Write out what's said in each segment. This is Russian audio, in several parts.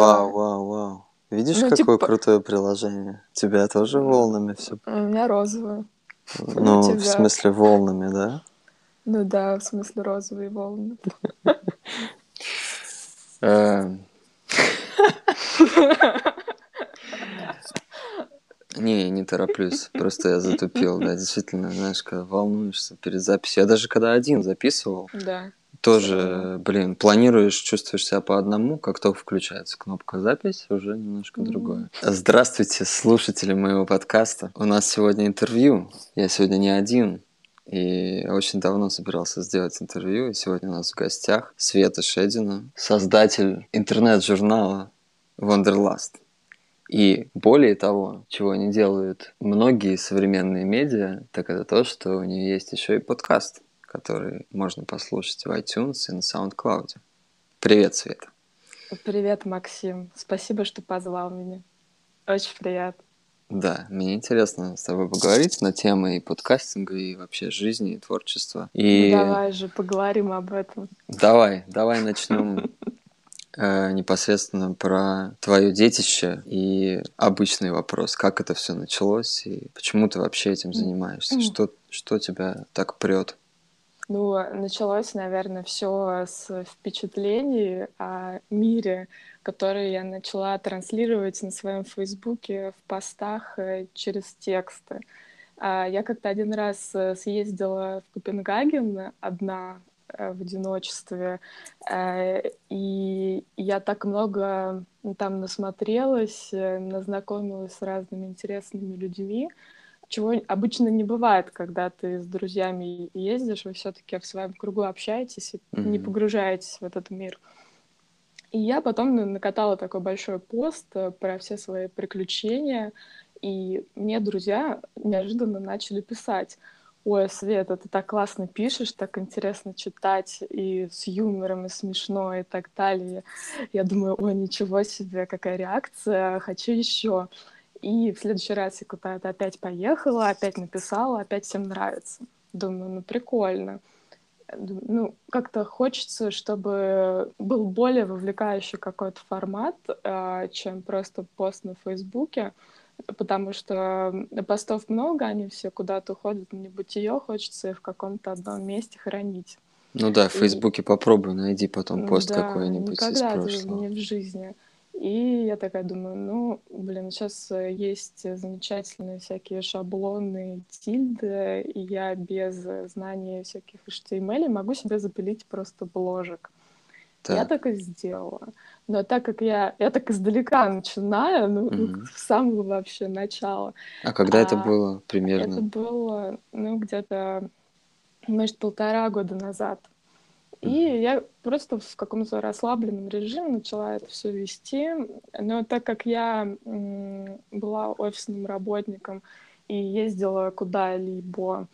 Вау, вау, вау. Видишь, Ну, какое типа- крутое приложение? У тебя тоже волнами все? У меня розовые. Ну, в тебя? смысле, волнами, да? Ну да, в смысле розовые волны. Э, Не, не тороплюсь. Просто я затупил, да, действительно, знаешь, когда волнуешься перед записью. Я даже когда один записывал, Да. Тоже, блин, планируешь, чувствуешь себя по одному, как только включается кнопка запись, уже немножко Мгм. другое. Здравствуйте, слушатели моего подкаста. У нас сегодня интервью. Я сегодня не один. И очень давно собирался сделать интервью. И сегодня у нас в гостях Света Шедина, создатель интернет-журнала Wonderlust. И более того, чего не делают многие современные медиа, так это то, что у нее есть еще и подкаст, который можно послушать в iTunes и на SoundCloud. Привет, Света. Привет, Максим. Спасибо, что позвал меня. Очень приятно. Да, мне интересно с тобой поговорить на темы и подкастинга, и вообще жизни, и творчества. И Ну, давай же поговорим об этом. давай, давай начнем э, непосредственно про твое детище и обычный вопрос, как это все началось и почему ты вообще этим занимаешься, что, что тебя так прет? Ну, началось, наверное, все с впечатлений о мире, которые я начала транслировать на своем Фейсбуке в постах э, через тексты. А, Я как-то один раз э, съездила в Копенгаген одна э, в одиночестве, и я так много там насмотрелась, назнакомилась с разными интересными людьми, чего обычно не бывает, когда ты с друзьями ездишь, вы все-таки в своем кругу общаетесь и не Мгм. погружаетесь в этот мир. И я потом на- накатала такой большой пост э, про все свои приключения, и мне друзья неожиданно начали писать. Ой, Света, ты так классно пишешь, так интересно читать, и с юмором, и смешно, и так далее. Я думаю, ой, ничего себе, какая реакция, хочу еще. И в следующий раз я куда-то опять поехала, опять написала, опять всем нравится. Думаю, ну прикольно. Ну, как-то хочется, чтобы был более вовлекающий какой-то формат, а, чем просто пост на Фейсбуке, потому что постов много, они все куда-то уходят в небытие, хочется их в каком-то одном месте хранить. Ну да, в И- Фейсбуке попробуй, найди потом пост Да, какой-нибудь из никогда прошлого. не в жизни. И я такая думаю, ну, блин, сейчас э, есть замечательные всякие шаблоны, тильды, и я без э, знания всяких HTML могу себе запилить просто бложек. Я Так, так и сделала. Но так как я, я так издалека начинаю, ну, Мгм. с самого вообще начала, а когда это а, было это примерно? было, ну, где-то, может, полтора года назад. И я просто в каком-то расслабленном режиме начала это все вести. Но так как я была офисным работником и ездила куда-либо,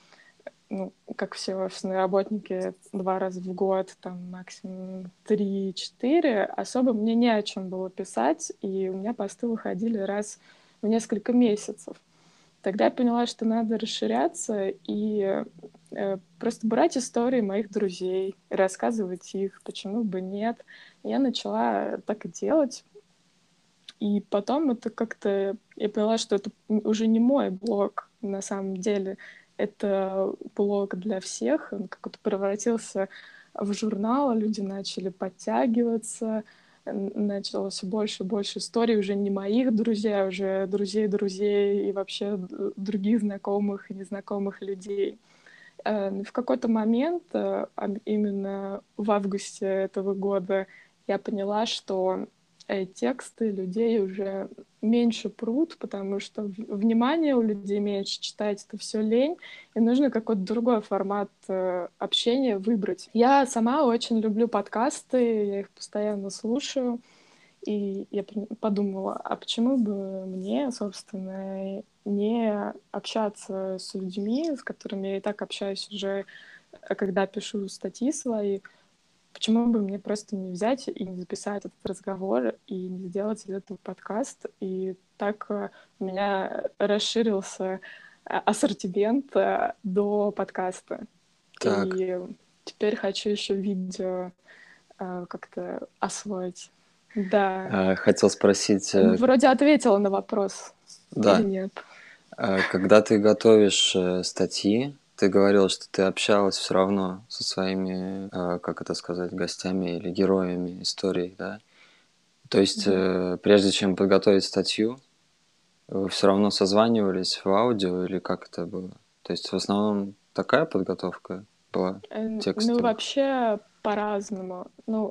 ну, как все офисные работники, два раза в год, там максимум три-четыре, особо мне не о чем было писать, и у меня посты выходили раз в несколько месяцев. Тогда я поняла, что надо расширяться и просто брать истории моих друзей, рассказывать их, почему бы нет. Я начала так и делать. И потом это как-то... Я поняла, что это уже не мой блог на самом деле. Это блог для всех. Он как-то превратился в журнал, люди начали подтягиваться, н- начало все больше и больше историй уже не моих друзей, а уже друзей друзей и вообще других знакомых и незнакомых людей. Э, В какой-то момент, э, именно в августе этого года, я поняла, что э, тексты людей уже меньше прут, потому что внимание у людей меньше, читать это все лень, и нужно какой-то другой формат э, общения выбрать. Я сама очень люблю подкасты, я их постоянно слушаю, и я подумала, а почему бы мне, собственно, не общаться с людьми, с которыми я и так общаюсь уже, э, когда пишу статьи свои, почему бы мне просто не взять и не записать этот разговор и не сделать из этого подкаст. И так э, у меня расширился э, ассортимент до подкаста. Так. И теперь хочу еще видео как-то освоить. Да. А, хотел спросить... Э, вроде ответила на вопрос. Да. Или нет? А, когда ты готовишь э, статьи, ты говорил, что ты общалась все равно со своими, как это сказать, гостями или героями истории, да? То есть, mm прежде чем подготовить статью, вы все равно созванивались в аудио или как это было? То есть в основном такая подготовка была текстовая? Ну, вообще по-разному. Ну,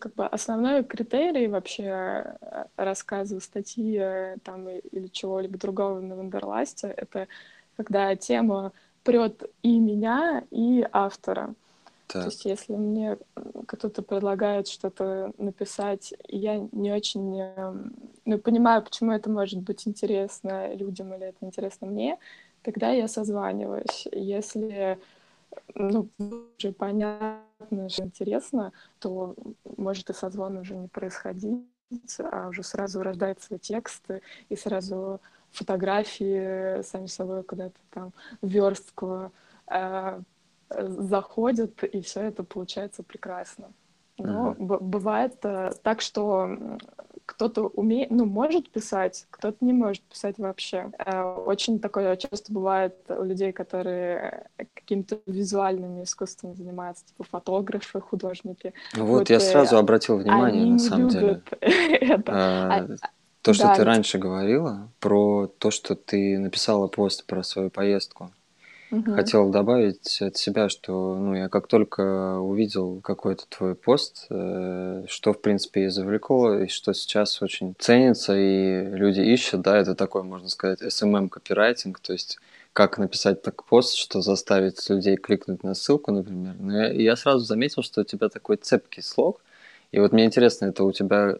как бы основной критерий вообще э, рассказа, статьи э, там или чего-либо другого на Вандерласте — это когда тема прет и меня, и автора. Так. То есть если мне кто-то предлагает что-то написать, я не очень эм, ну, понимаю, почему это может быть интересно людям или это интересно мне, тогда я созваниваюсь. Если ну, уже понятно, что интересно, то может и созвон уже не происходить, а уже сразу рождается текст и сразу фотографии сами собой куда-то там верстку э, заходят, и все это получается прекрасно. Но mm-hmm. бывает э, так, что кто-то умеет, ну, может писать, кто-то не может писать вообще. Э, очень такое часто бывает у людей, которые какими-то визуальными искусствами занимаются, типа фотографы, художники. Вот, вот я э, сразу обратил внимание, на самом деле. это. А, а, то, что да, ты раньше говорила, про то, что ты написала пост про свою поездку. Угу. Хотел добавить от себя, что ну, я как только увидел какой-то твой пост, э, что, в принципе, и завлекло, и что сейчас очень ценится, и люди ищут, да, это такой, можно сказать, SMM-копирайтинг, то есть как написать так пост, что заставить людей кликнуть на ссылку, например. Но я, я сразу заметил, что у тебя такой цепкий слог, и вот мне интересно, это у тебя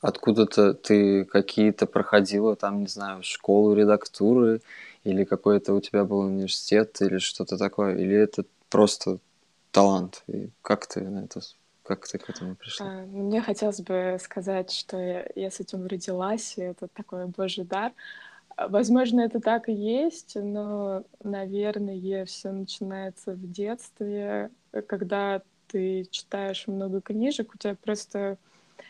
откуда-то ты какие-то проходила, там, не знаю, школу редактуры, или какой-то у тебя был университет, или что-то такое, или это просто талант? И как ты на это как ты к этому пришла? А, ну, мне хотелось бы сказать, что я, я с этим родилась, и это такой божий дар. А, возможно, это так и есть, но, наверное, все начинается в детстве, когда ты читаешь много книжек, у тебя просто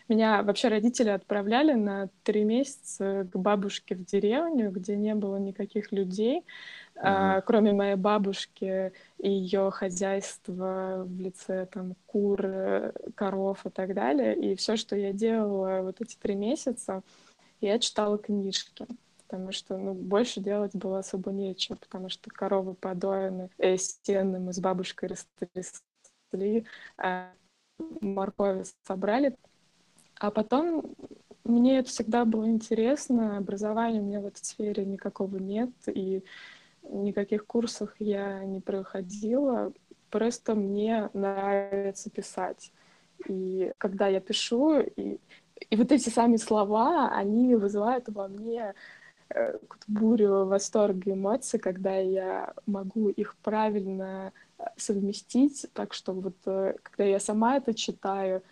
меня вообще родители отправляли на три месяца к бабушке в деревню, где не было никаких людей, uh-huh. а, кроме моей бабушки и ее хозяйства в лице там кур, коров и так далее. И все, что я делала вот эти три месяца, я читала книжки потому что ну, больше делать было особо нечего, потому что коровы подоены, э, стены мы с бабушкой растрясли, а моркови собрали, а потом мне это всегда было интересно, образования у меня в этой сфере никакого нет, и никаких курсов я не проходила, просто мне нравится писать. И когда я пишу, и, и вот эти сами слова, они вызывают во мне э, бурю восторга эмоций, когда я могу их правильно э, совместить, так что вот э, когда я сама это читаю,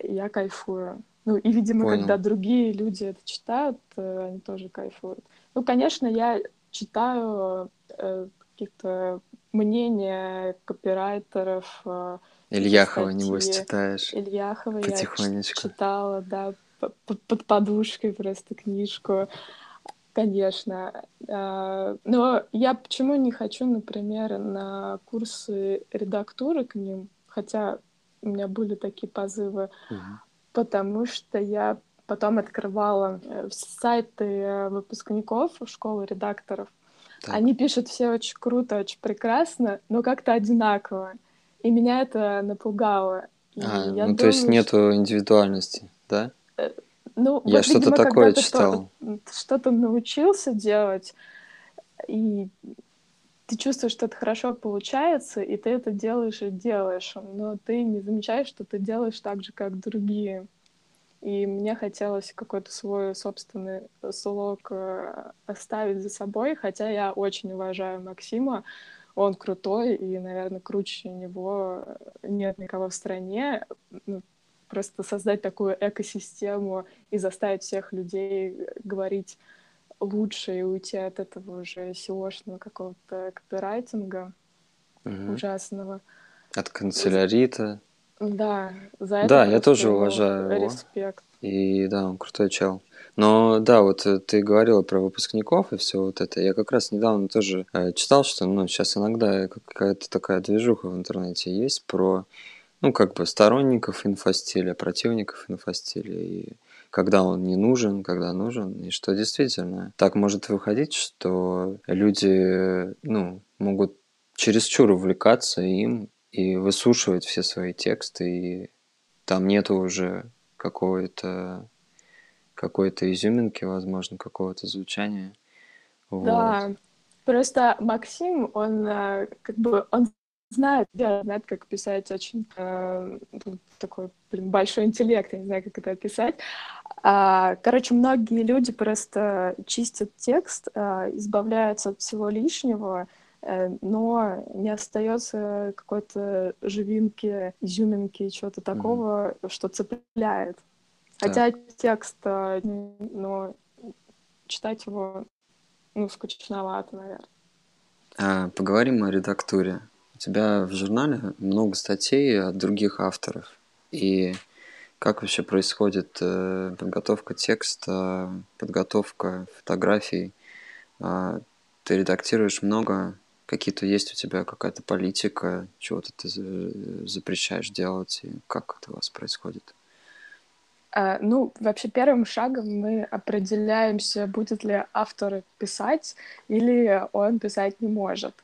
я кайфую. Ну, и, видимо, Понял. когда другие люди это читают, э, они тоже кайфуют. Ну, конечно, я читаю э, каких-то мнения копирайтеров. Э, Ильяхова, статьи. небось, читаешь? Ильяхова я читала, да, под подушкой просто книжку. Конечно. А, но я почему не хочу, например, на курсы редактуры к ним, хотя у меня были такие позывы, угу потому что я потом открывала э, сайты э, выпускников школы редакторов. Так. Они пишут все очень круто, очень прекрасно, но как-то одинаково. И меня это напугало. И а, ну думаю, то есть нету индивидуальности, да? Э, ну, я вот, что-то такое читал. Что-то научился делать, и ты чувствуешь, что это хорошо получается, и ты это делаешь и делаешь, но ты не замечаешь, что ты делаешь так же, как другие. И мне хотелось какой-то свой собственный слог э, оставить за собой, хотя я очень уважаю Максима, он крутой, и, наверное, круче него нет никого в стране. Ну, просто создать такую экосистему и заставить всех людей говорить лучше и уйти от этого уже SEO-шного какого-то копирайтинга угу. ужасного. От канцелярита Да, за это Да, я тоже уважаю его. респект. И да, он крутой чел. Но да, вот э, ты говорила про выпускников и все вот это. Я как раз недавно тоже э, читал, что ну, сейчас иногда какая-то такая движуха в интернете есть про, ну, как бы сторонников инфостиля, противников инфостиля. И когда он не нужен, когда нужен, и что действительно так может выходить, что люди, ну, могут чересчур увлекаться им и выслушивать все свои тексты, и там нету уже какой-то какой-то изюминки, возможно, какого-то звучания. Вот. Да, просто Максим, он э, как бы он знает, да, знает, как писать очень э, ну, такой блин, большой интеллект, я не знаю, как это описать. А, короче, многие люди просто чистят текст, а, избавляются от всего лишнего, э, но не остается какой-то живинки, изюминки, чего-то такого, mm-hmm. что цепляет. Хотя так. текст, а, ну, читать его, ну, скучновато, наверное. А, поговорим о редактуре. У тебя в журнале много статей от других авторов. И как вообще происходит э, подготовка текста, подготовка фотографий? Э, ты редактируешь много? Какие-то есть у тебя какая-то политика, чего-то ты запрещаешь делать? И как это у вас происходит? А, ну, вообще первым шагом мы определяемся, будет ли автор писать или он писать не может.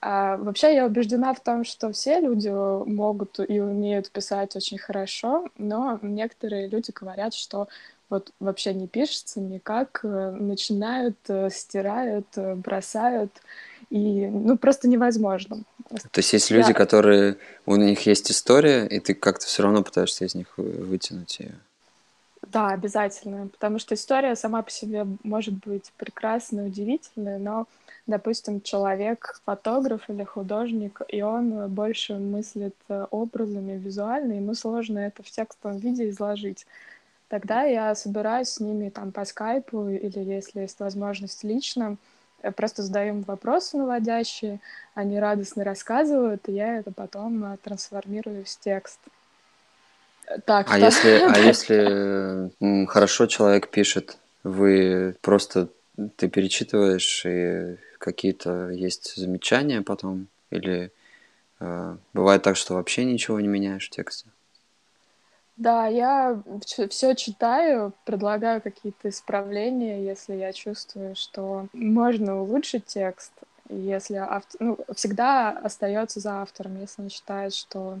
А, вообще я убеждена в том, что все люди могут и умеют писать очень хорошо, но некоторые люди говорят, что вот вообще не пишется никак, э, начинают, э, стирают, э, бросают, и ну просто невозможно. То есть есть люди, которые у них есть история, и ты как-то все равно пытаешься из них вытянуть ее. Да, обязательно, потому что история сама по себе может быть прекрасной, удивительной, но допустим, человек фотограф или художник, и он больше мыслит образами визуально, ему сложно это в текстовом виде изложить. Тогда я собираюсь с ними там по скайпу или, если есть возможность, лично, э, просто задаю им вопросы наводящие, они радостно рассказывают, и я это потом э, трансформирую в текст. Так, а что... если, а если хорошо человек пишет, вы просто ты перечитываешь и какие-то есть замечания потом? Или э, бывает так, что вообще ничего не меняешь в тексте? Да, я все читаю, предлагаю какие-то исправления, если я чувствую, что можно улучшить текст. Если автор, ну, всегда остается за автором, если он считает, что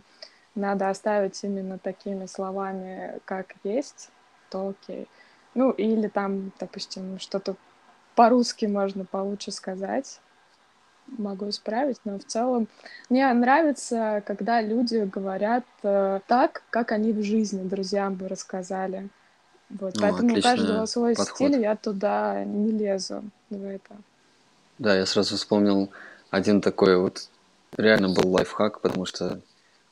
надо оставить именно такими словами, как есть, то окей. Ну, или там, допустим, что-то по-русски можно получше сказать. Могу исправить, но в целом мне нравится, когда люди говорят э, так, как они в жизни друзьям бы рассказали. Вот, ну, поэтому у каждого свой подход. стиль, я туда не лезу в это. Да, я сразу вспомнил один такой вот реально был лайфхак, потому что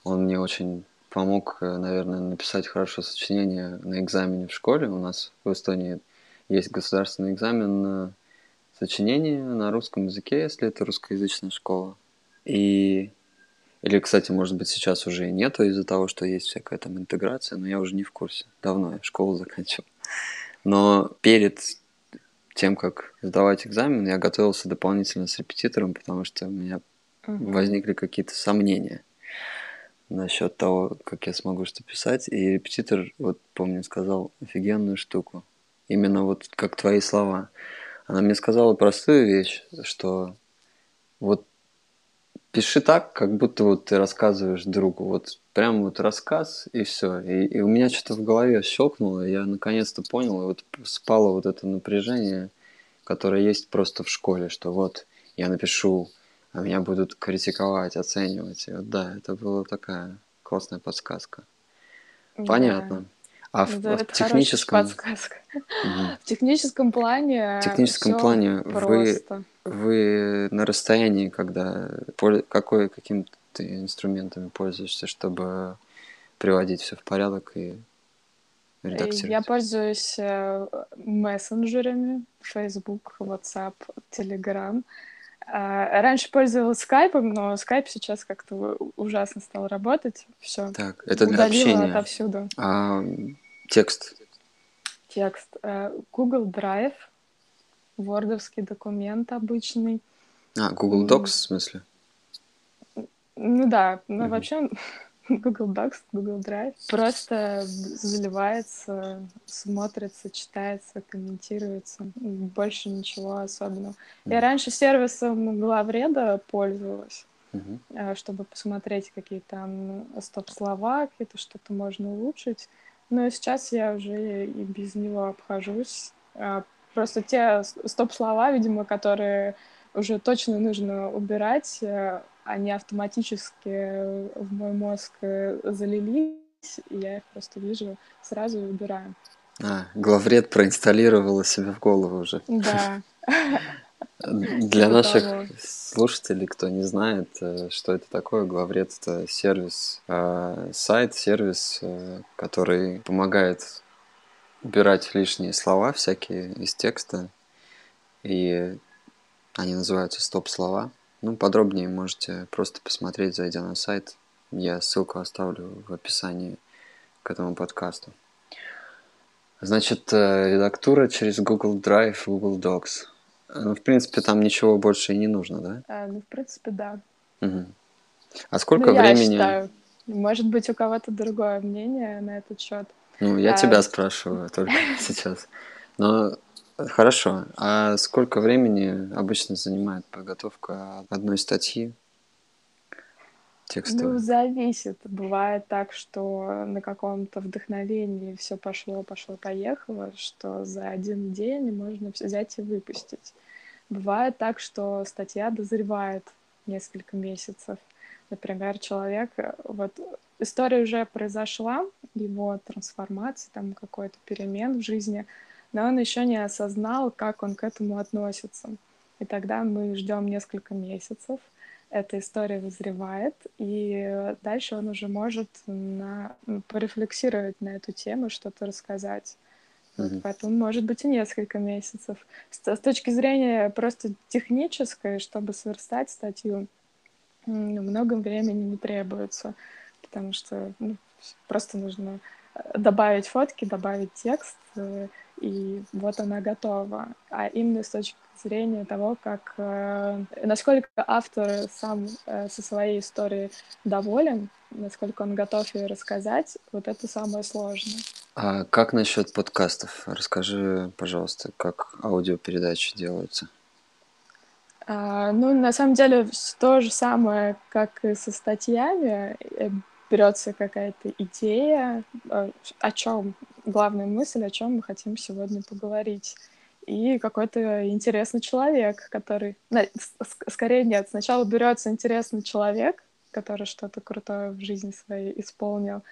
он мне очень помог, э, наверное, написать хорошо сочинение на экзамене в школе. У нас в Эстонии есть государственный экзамен на сочинение на русском языке, если это русскоязычная школа. И или, кстати, может быть, сейчас уже и нету из-за того, что есть всякая там интеграция, но я уже не в курсе. Давно я школу заканчивал. Но перед тем, как сдавать экзамен, я готовился дополнительно с репетитором, потому что у меня uh-huh. возникли какие-то сомнения насчет того, как я смогу что писать. И репетитор, вот помню, сказал офигенную штуку именно вот как твои слова. Она мне сказала простую вещь, что вот пиши так, как будто вот ты рассказываешь другу. Вот прям вот рассказ и все. И, и у меня что-то в голове щелкнуло, я наконец-то понял, и вот спало вот это напряжение, которое есть просто в школе, что вот я напишу, а меня будут критиковать, оценивать. И вот да, это была такая классная подсказка. Понятно. А в, да, в техническом... подсказка. Угу. В техническом плане В техническом плане вы, вы на расстоянии, когда... Какой, каким ты инструментами пользуешься, чтобы приводить все в порядок и редактировать? Я пользуюсь э, мессенджерами, Facebook, WhatsApp, Telegram. А, раньше пользовалась скайпом, но скайп сейчас как-то ужасно стал работать. Все. Так, это для общения. отовсюду. А текст? Текст. Э, Google Drive, вордовский документ обычный. А, Google Docs в смысле? Ну да, но mm-hmm. вообще Google Docs, Google Drive просто заливается, смотрится, читается, комментируется. Больше ничего особенного. Mm-hmm. Я раньше сервисом главреда пользовалась, mm-hmm. чтобы посмотреть, какие там стоп-слова, какие-то что-то можно улучшить. Но сейчас я уже и без него обхожусь. А, просто те стоп-слова, видимо, которые уже точно нужно убирать, э, они автоматически в мой мозг э, залились, и я их просто вижу сразу и убираю. А, главред проинсталлировала себе в голову уже. Да. Для наших слушателей, кто не знает, э, что это такое, главред это сервис, э, сайт, сервис, который помогает убирать лишние слова всякие из текста, и они называются стоп-слова. Ну, подробнее можете просто посмотреть, зайдя на сайт. Я ссылку оставлю в описании к этому подкасту. Значит, э, редактура через Google Drive, Google Docs. Ну, в принципе, там ничего больше и не нужно, да? А, ну, в принципе, да. Угу. А сколько ну, времени? Я считаю. Может быть, у кого-то другое мнение на этот счет. Ну, я а... тебя спрашиваю только сейчас. Но Хорошо. А сколько времени обычно занимает подготовка одной статьи текстовой? Ну, зависит. Бывает так, что на каком-то вдохновении все пошло, пошло, поехало, что за один день можно взять и выпустить. Бывает так, что статья дозревает несколько месяцев. Например, человек, вот история уже произошла, его трансформация, там какой-то перемен в жизни — но он еще не осознал, как он к этому относится. И тогда мы ждем несколько месяцев, эта история вызревает, и дальше он уже может на, порефлексировать на эту тему, что-то рассказать. Вот, mm-hmm. Поэтому может быть и несколько месяцев. С, с точки зрения просто технической, чтобы сверстать статью, много времени не требуется, потому что ну, просто нужно э, добавить фотки, добавить текст, э, и вот она готова. А именно с точки зрения того, как э, насколько автор сам э, со своей историей доволен, насколько он готов ее рассказать, вот это самое сложное. А как насчет подкастов? Расскажи, пожалуйста, как аудиопередачи делаются. А, ну, на самом деле, то же самое, как и со статьями. Э, берется какая-то идея, э, о чем главная мысль, о чем мы хотим сегодня поговорить. И какой-то интересный человек, который... Скорее нет, сначала берется интересный человек, который что-то крутое в жизни своей исполнил,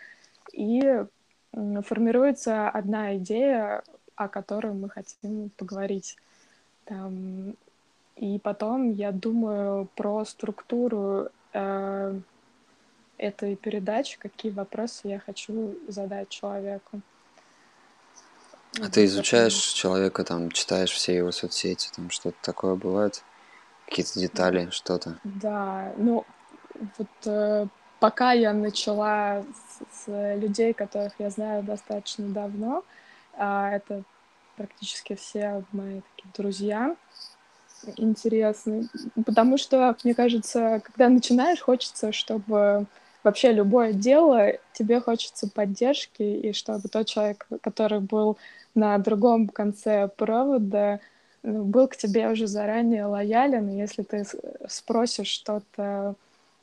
и формируется одна идея, о которой мы хотим поговорить. Там, и потом я думаю про структуру э, этой передачи, какие вопросы я хочу задать человеку. А ты изучаешь человека, там, читаешь все его соцсети, там что-то такое бывает? Какие-то детали, что-то? Да, ну, вот э, пока я начала с, с людей, которых я знаю достаточно давно, а это практически все мои такие друзья интересные, потому что, мне кажется, когда начинаешь, хочется, чтобы вообще любое дело, тебе хочется поддержки, и чтобы тот человек, который был на другом конце провода ну, был к тебе уже заранее лоялен, и если ты спросишь что-то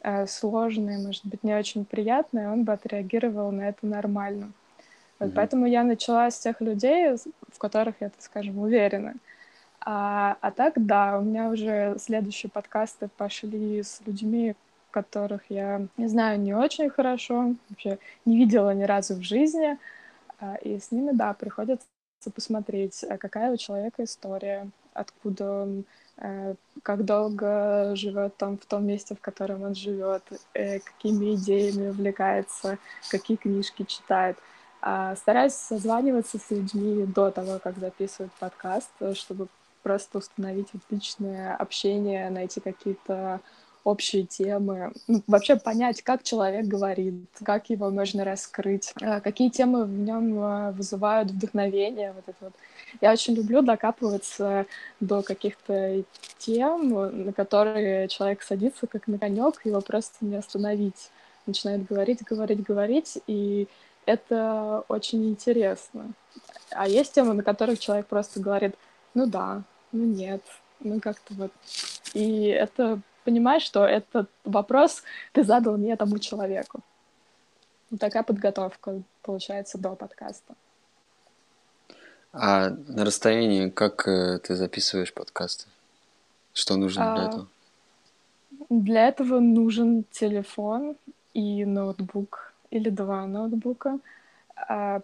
э, сложное, может быть, не очень приятное, он бы отреагировал на это нормально. Вот mm-hmm. Поэтому я начала с тех людей, в которых я, так скажем, уверена. А, а так, да, у меня уже следующие подкасты пошли с людьми, которых я не знаю не очень хорошо, вообще не видела ни разу в жизни. А, и с ними, да, приходится посмотреть, а какая у человека история, откуда он, э, как долго живет там в том месте, в котором он живет, э, какими идеями увлекается, какие книжки читает. А стараюсь созваниваться с людьми до того, как записывать подкаст, чтобы просто установить вот личное общение, найти какие-то общие темы, ну, вообще понять, как человек говорит, как его можно раскрыть, э, какие темы в нем э, вызывают вдохновение, вот это вот. Я очень люблю докапываться до каких-то тем, на которые человек садится как на конек, его просто не остановить. Начинает говорить, говорить, говорить, и это очень интересно. А есть темы, на которых человек просто говорит, ну да, ну нет, ну как-то вот. И это понимаешь, что этот вопрос ты задал не тому человеку. Вот такая подготовка получается до подкаста. А на расстоянии как э, ты записываешь подкасты? Что нужно для а, этого? Для этого нужен телефон и ноутбук или два ноутбука. А,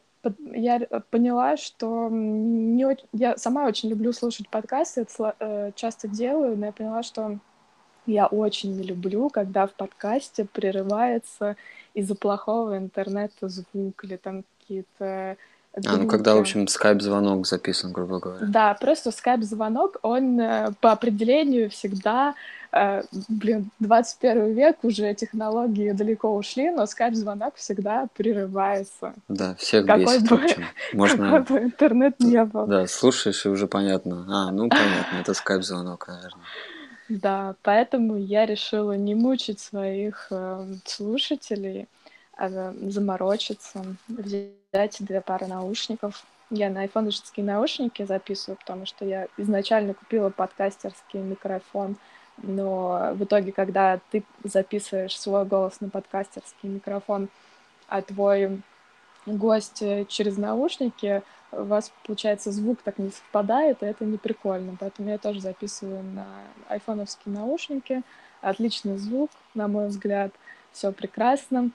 я поняла, что не я сама очень люблю слушать подкасты, это э, часто делаю, но я поняла, что я очень не люблю, когда в подкасте прерывается из-за плохого интернета звук или там какие-то а, ну когда, в общем, скайп-звонок записан, грубо говоря. Да, просто скайп-звонок, он э, по определению всегда, э, блин, 21 век, уже технологии далеко ушли, но скайп-звонок всегда прерывается. Да, всех какой бесит, бы. Можно... Какой бы интернет не был. Да, слушаешь, и уже понятно. А, ну понятно, это скайп-звонок, наверное. Да, поэтому я решила не мучить своих э, слушателей, а заморочиться, взять две пары наушников. Я на айфоновские наушники записываю, потому что я изначально купила подкастерский микрофон, но в итоге, когда ты записываешь свой голос на подкастерский микрофон, а твой гость через наушники, у вас, получается, звук так не совпадает, и это не прикольно. Поэтому я тоже записываю на айфоновские наушники. Отличный звук, на мой взгляд. Все прекрасно.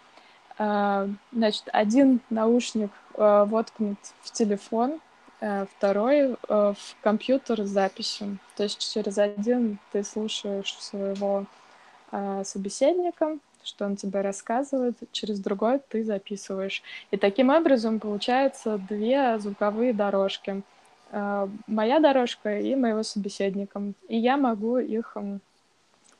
А, значит, один наушник а, воткнут в телефон, а, второй в компьютер с записью. То есть через один ты слушаешь своего собеседника, что он тебе рассказывает, через другой ты записываешь. И таким образом получается две звуковые дорожки. Э, моя дорожка и моего собеседника. И я могу их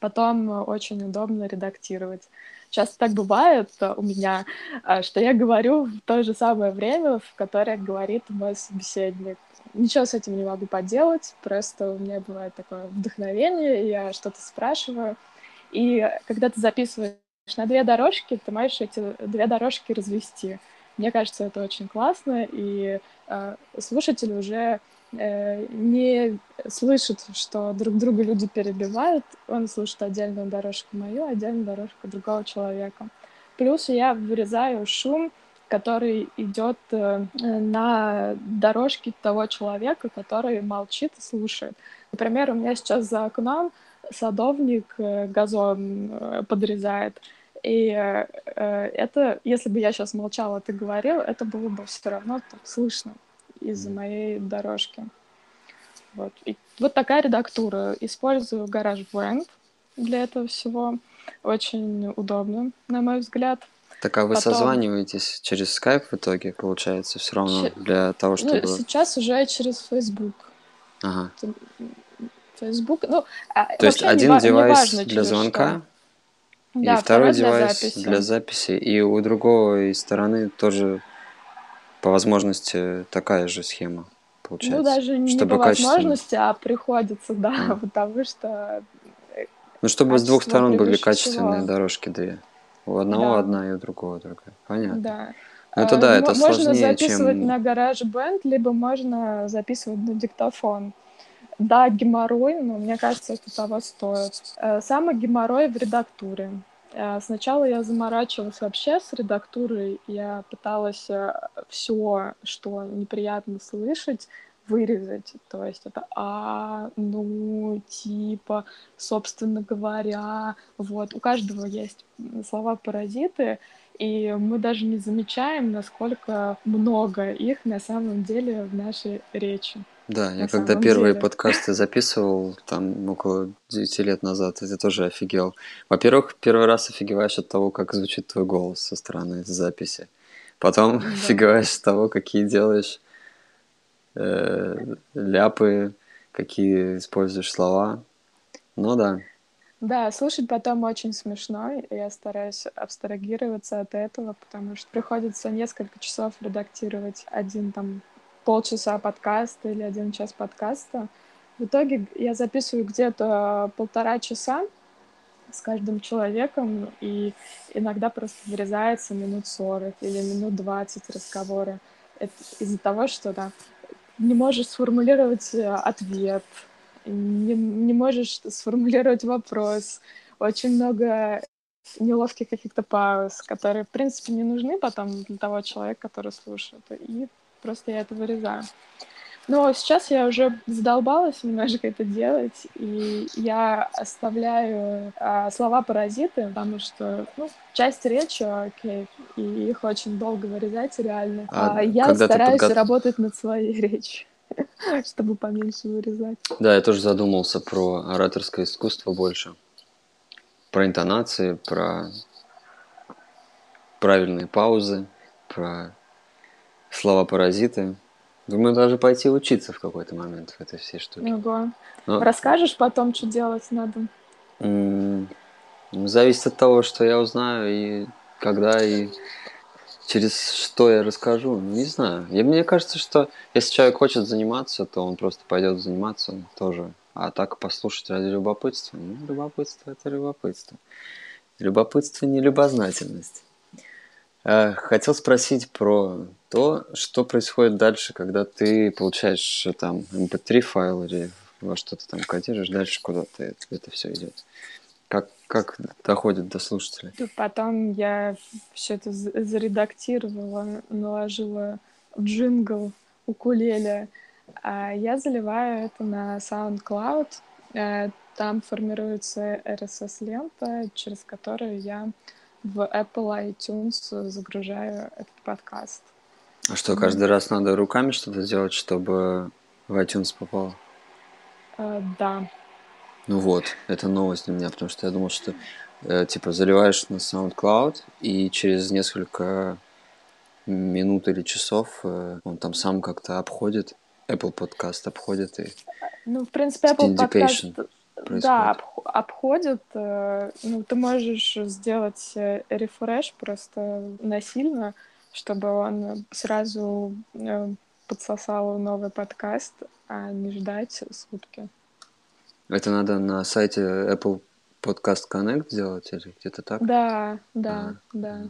потом очень удобно редактировать. Часто так бывает у меня, э, что я говорю в то же самое время, в которое говорит мой собеседник. Ничего с этим не могу поделать, просто у меня бывает такое вдохновение, я что-то спрашиваю, и когда ты записываешь на две дорожки, ты можешь эти две дорожки развести. Мне кажется, это очень классно, и э, слушатель уже э, не слышит, что друг друга люди перебивают, он слушает отдельную дорожку мою, отдельную дорожку другого человека. Плюс я вырезаю шум, который идет э, на дорожке того человека, который молчит и слушает. Например, у меня сейчас за окном садовник э, газон э, подрезает. И э, это, если бы я сейчас молчала, ты говорил, это было бы все равно так слышно из-за моей дорожки. Вот. И вот такая редактура. Использую GarageBand для этого всего. Очень удобно, на мой взгляд. Так а вы Потом... созваниваетесь через Skype в итоге, получается, все равно Ч... для того, ну, чтобы... Ну, сейчас уже через Facebook. Ага. Facebook. Ну, а То есть один не, девайс не для звонка, что. и да, второй, девайс для записи. для записи. И у другой стороны тоже по возможности такая же схема получается. Ну, даже не чтобы по возможности, а приходится, да, а. потому что... Э, ну, чтобы с двух сторон были качественные всего. дорожки две. У одного да. одна и у другого другая. Понятно. Да. Ну, это да, это можно сложнее, записывать чем... на гараж бенд, либо можно записывать на диктофон. Да, геморрой, но мне кажется, это того стоит. Э, самый геморрой в редактуре. Э, сначала я заморачивалась вообще с редактурой. Я пыталась э, все, что неприятно слышать, вырезать. То есть это а, ну, типа, собственно говоря. Вот. У каждого есть слова-паразиты, и мы даже не замечаем, насколько много их на самом деле в нашей речи. Да, я когда первые деле. подкасты записывал, там около 9 лет назад, я тоже офигел. Во-первых, первый раз офигеваешь от того, как звучит твой голос со стороны записи. Потом да. офигеваешь от того, какие делаешь э, ляпы какие используешь слова. Ну да. Да, слушать потом очень смешно. Я стараюсь абстрагироваться от этого, потому что приходится несколько часов редактировать один там полчаса подкаста или один час подкаста. В итоге я записываю где-то полтора часа с каждым человеком, и иногда просто вырезается минут 40 или минут 20 разговора. Из-за того, что да, не можешь сформулировать э, ответ, не, не можешь сформулировать вопрос. Очень много неловких каких-то пауз, которые, в принципе, не нужны потом для того человека, который слушает. И просто я это вырезаю. Но сейчас я уже задолбалась немножко это делать, и я оставляю а, слова паразиты, потому что ну, часть речи, окей, и их очень долго вырезать реально. А, а я стараюсь подгот... работать над своей речью чтобы поменьше вырезать. Да, я тоже задумался про ораторское искусство больше. Про интонации, про правильные паузы, про слова-паразиты. Думаю, даже пойти учиться в какой-то момент в этой всей штуке. Ого. Но... Расскажешь потом, что делать надо? М- зависит от того, что я узнаю и когда, и через что я расскажу. Не знаю. И мне кажется, что если человек хочет заниматься, то он просто пойдет заниматься тоже. А так послушать ради любопытства. Ну, любопытство это любопытство. Любопытство не любознательность. Э, хотел спросить про то, что происходит дальше, когда ты получаешь э, там mp3 файл или во что-то там кодируешь, дальше куда-то это, это все идет. Как, как доходит до слушателей? Потом я все это заредактировала, наложила в джингл укулеле, а я заливаю это на SoundCloud. Э, там формируется RSS-лента, через которую я в Apple iTunes загружаю этот подкаст. А что, каждый раз надо руками что-то делать, чтобы в iTunes попало? Uh, да. Ну вот, это новость для меня, потому что я думал, что э, типа заливаешь на SoundCloud, и через несколько минут или часов э, он там сам как-то обходит, Apple Podcast обходит и Ну, в принципе, Apple Podcast происходит. Да, обходит. Э, ну, ты можешь сделать э, рефреш просто насильно, чтобы он сразу э, подсосал новый подкаст, а не ждать сутки. Это надо на сайте Apple Podcast Connect сделать или где-то так? Да, да, а, да.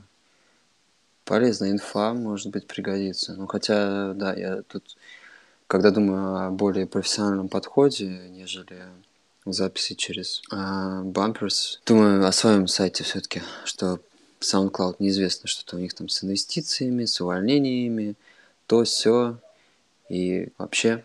Полезная инфа, может быть, пригодится. Ну, хотя, да, я тут, когда думаю о более профессиональном подходе, нежели записи через э, Bumpers. Думаю о своем сайте все-таки, что SoundCloud неизвестно, что-то у них там с инвестициями, с увольнениями, то все и вообще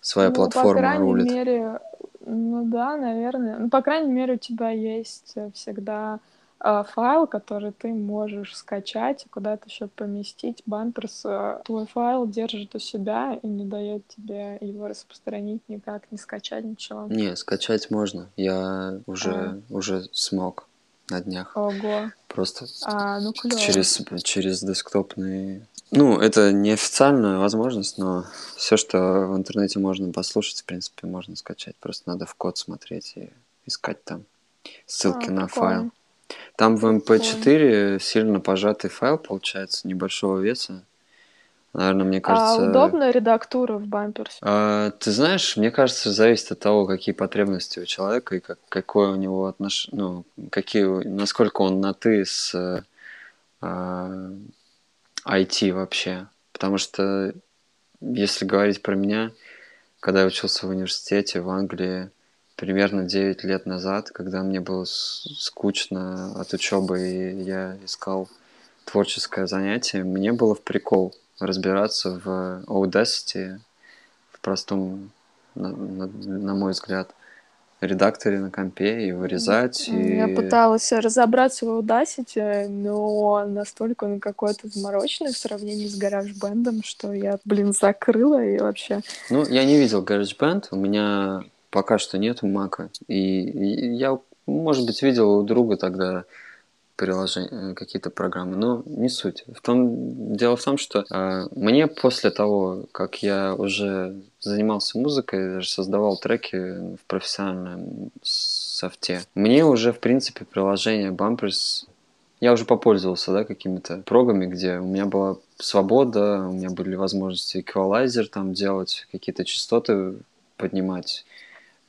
своя ну, платформа по крайней рулит. мере, ну да, наверное. Ну, по крайней мере, у тебя есть всегда э, файл, который ты можешь скачать и куда-то еще поместить. Бамперс э, твой файл держит у себя и не дает тебе его распространить никак, не скачать ничего. Не, скачать можно. Я уже, а. уже смог на днях. Ого. Просто а, ну, через, через десктопные ну, это неофициальная возможность, но все, что в интернете можно послушать, в принципе, можно скачать. Просто надо в код смотреть и искать там ссылки а, на прикольно. файл. Там в MP4 сильно пожатый файл получается, небольшого веса. Наверное, мне а кажется... А удобная редактура в бамперсе? А, ты знаешь, мне кажется, зависит от того, какие потребности у человека и как, какое у него отношение, ну, какие, насколько он на ты с а, IT вообще. Потому что, если говорить про меня, когда я учился в университете в Англии, примерно 9 лет назад, когда мне было скучно от учебы и я искал творческое занятие, мне было в прикол разбираться в Audacity, в простом, на, на, на мой взгляд, редакторе на компе и вырезать. И... Я пыталась разобраться в Audacity, но настолько он какой-то замороченный в сравнении с GarageBand, что я, блин, закрыла и вообще... Ну, я не видел GarageBand, у меня пока что нету мака. И я, может быть, видел у друга тогда приложения, какие-то программы, но не суть. В том, дело в том, что э, мне после того, как я уже занимался музыкой, даже создавал треки в профессиональном софте, мне уже, в принципе, приложение Bumpers я уже попользовался, да, какими-то прогами, где у меня была свобода, у меня были возможности эквалайзер там делать, какие-то частоты поднимать,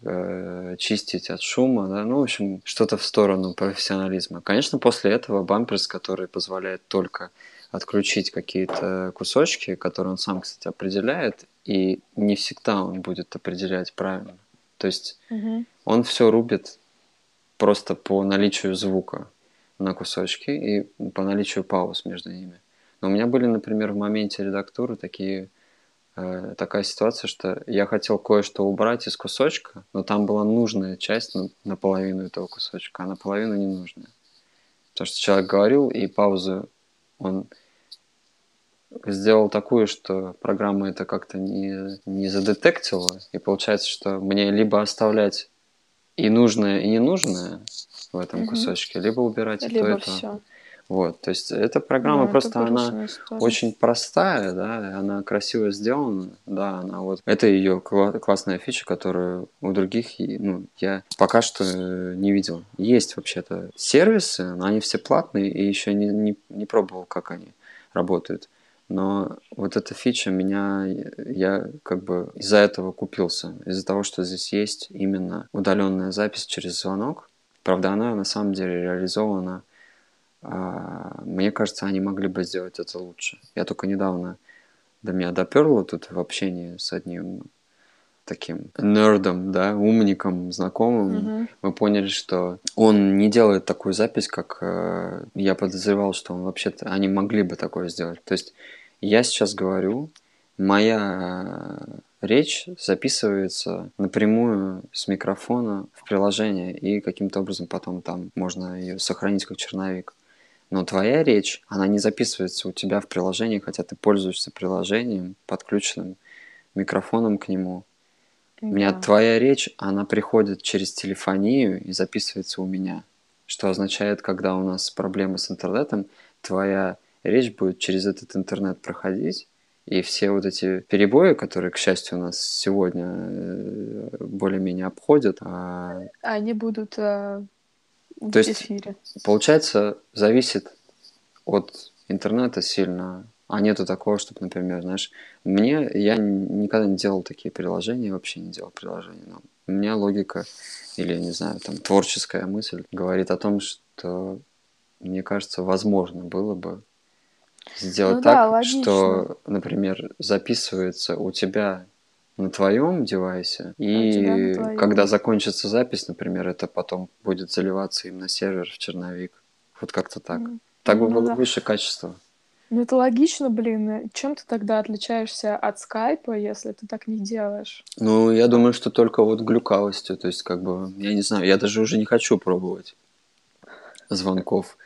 э, чистить от шума, да, ну, в общем, что-то в сторону профессионализма. Конечно, после этого бамперс, который позволяет только отключить какие-то кусочки, которые он сам, кстати, определяет, и не всегда он будет определять правильно. То есть угу. он все рубит просто по наличию звука на кусочки и по наличию пауз между ними. Но у меня были, например, в моменте редактуры такие Э, такая ситуация, что я хотел кое-что убрать из кусочка, но там была нужная часть ну, наполовину этого кусочка, а наполовину не нужная. Потому что человек говорил, и паузу он сделал такую, что программа это как-то не, не задетектила, и получается, что мне либо оставлять и нужное, и ненужное в этом угу. кусочке, либо убирать либо и то, и то. Все. Вот, то есть эта программа да, просто она очень простая, да, она красиво сделана, да, она вот это ее кла- классная фича, которую у других, ну, я пока что не видел. Есть вообще-то сервисы, но они все платные и еще не, не, не пробовал, как они работают. Но вот эта фича меня, я как бы из-за этого купился, из-за того, что здесь есть именно удаленная запись через звонок. Правда, она на самом деле реализована мне кажется, они могли бы сделать это лучше. Я только недавно до меня доперло тут в общении с одним таким нердом, да, умником, знакомым, mm-hmm. мы поняли, что он не делает такую запись, как э, я подозревал, что он вообще-то, они могли бы такое сделать. То есть я сейчас говорю, моя речь записывается напрямую с микрофона в приложение, и каким-то образом потом там можно ее сохранить как черновик. Но твоя речь, она не записывается у тебя в приложении, хотя ты пользуешься приложением, подключенным микрофоном к нему. Да. У меня твоя речь, она приходит через телефонию и записывается у меня. Что означает, когда у нас проблемы с интернетом, твоя речь будет через этот интернет проходить, и все вот эти перебои, которые, к счастью, у нас сегодня э, более-менее обходят, а они будут э, то есть, эфире. получается, зависит от интернета сильно, а нету такого, чтобы, например, знаешь, мне, я никогда не делал такие приложения, вообще не делал приложения, но у меня логика или, не знаю, там, творческая мысль говорит о том, что, мне кажется, возможно было бы сделать ну, так, да, что, например, записывается у тебя на твоем девайсе, а и твоем. когда закончится запись, например, это потом будет заливаться им на сервер в черновик. Вот как-то так. Mm. Так бы ну, было да. выше качество. Ну это логично, блин. Чем ты тогда отличаешься от скайпа, если ты так не делаешь? Ну, я думаю, что только вот глюкавостью. То есть, как бы, я не знаю, я даже уже не хочу пробовать звонков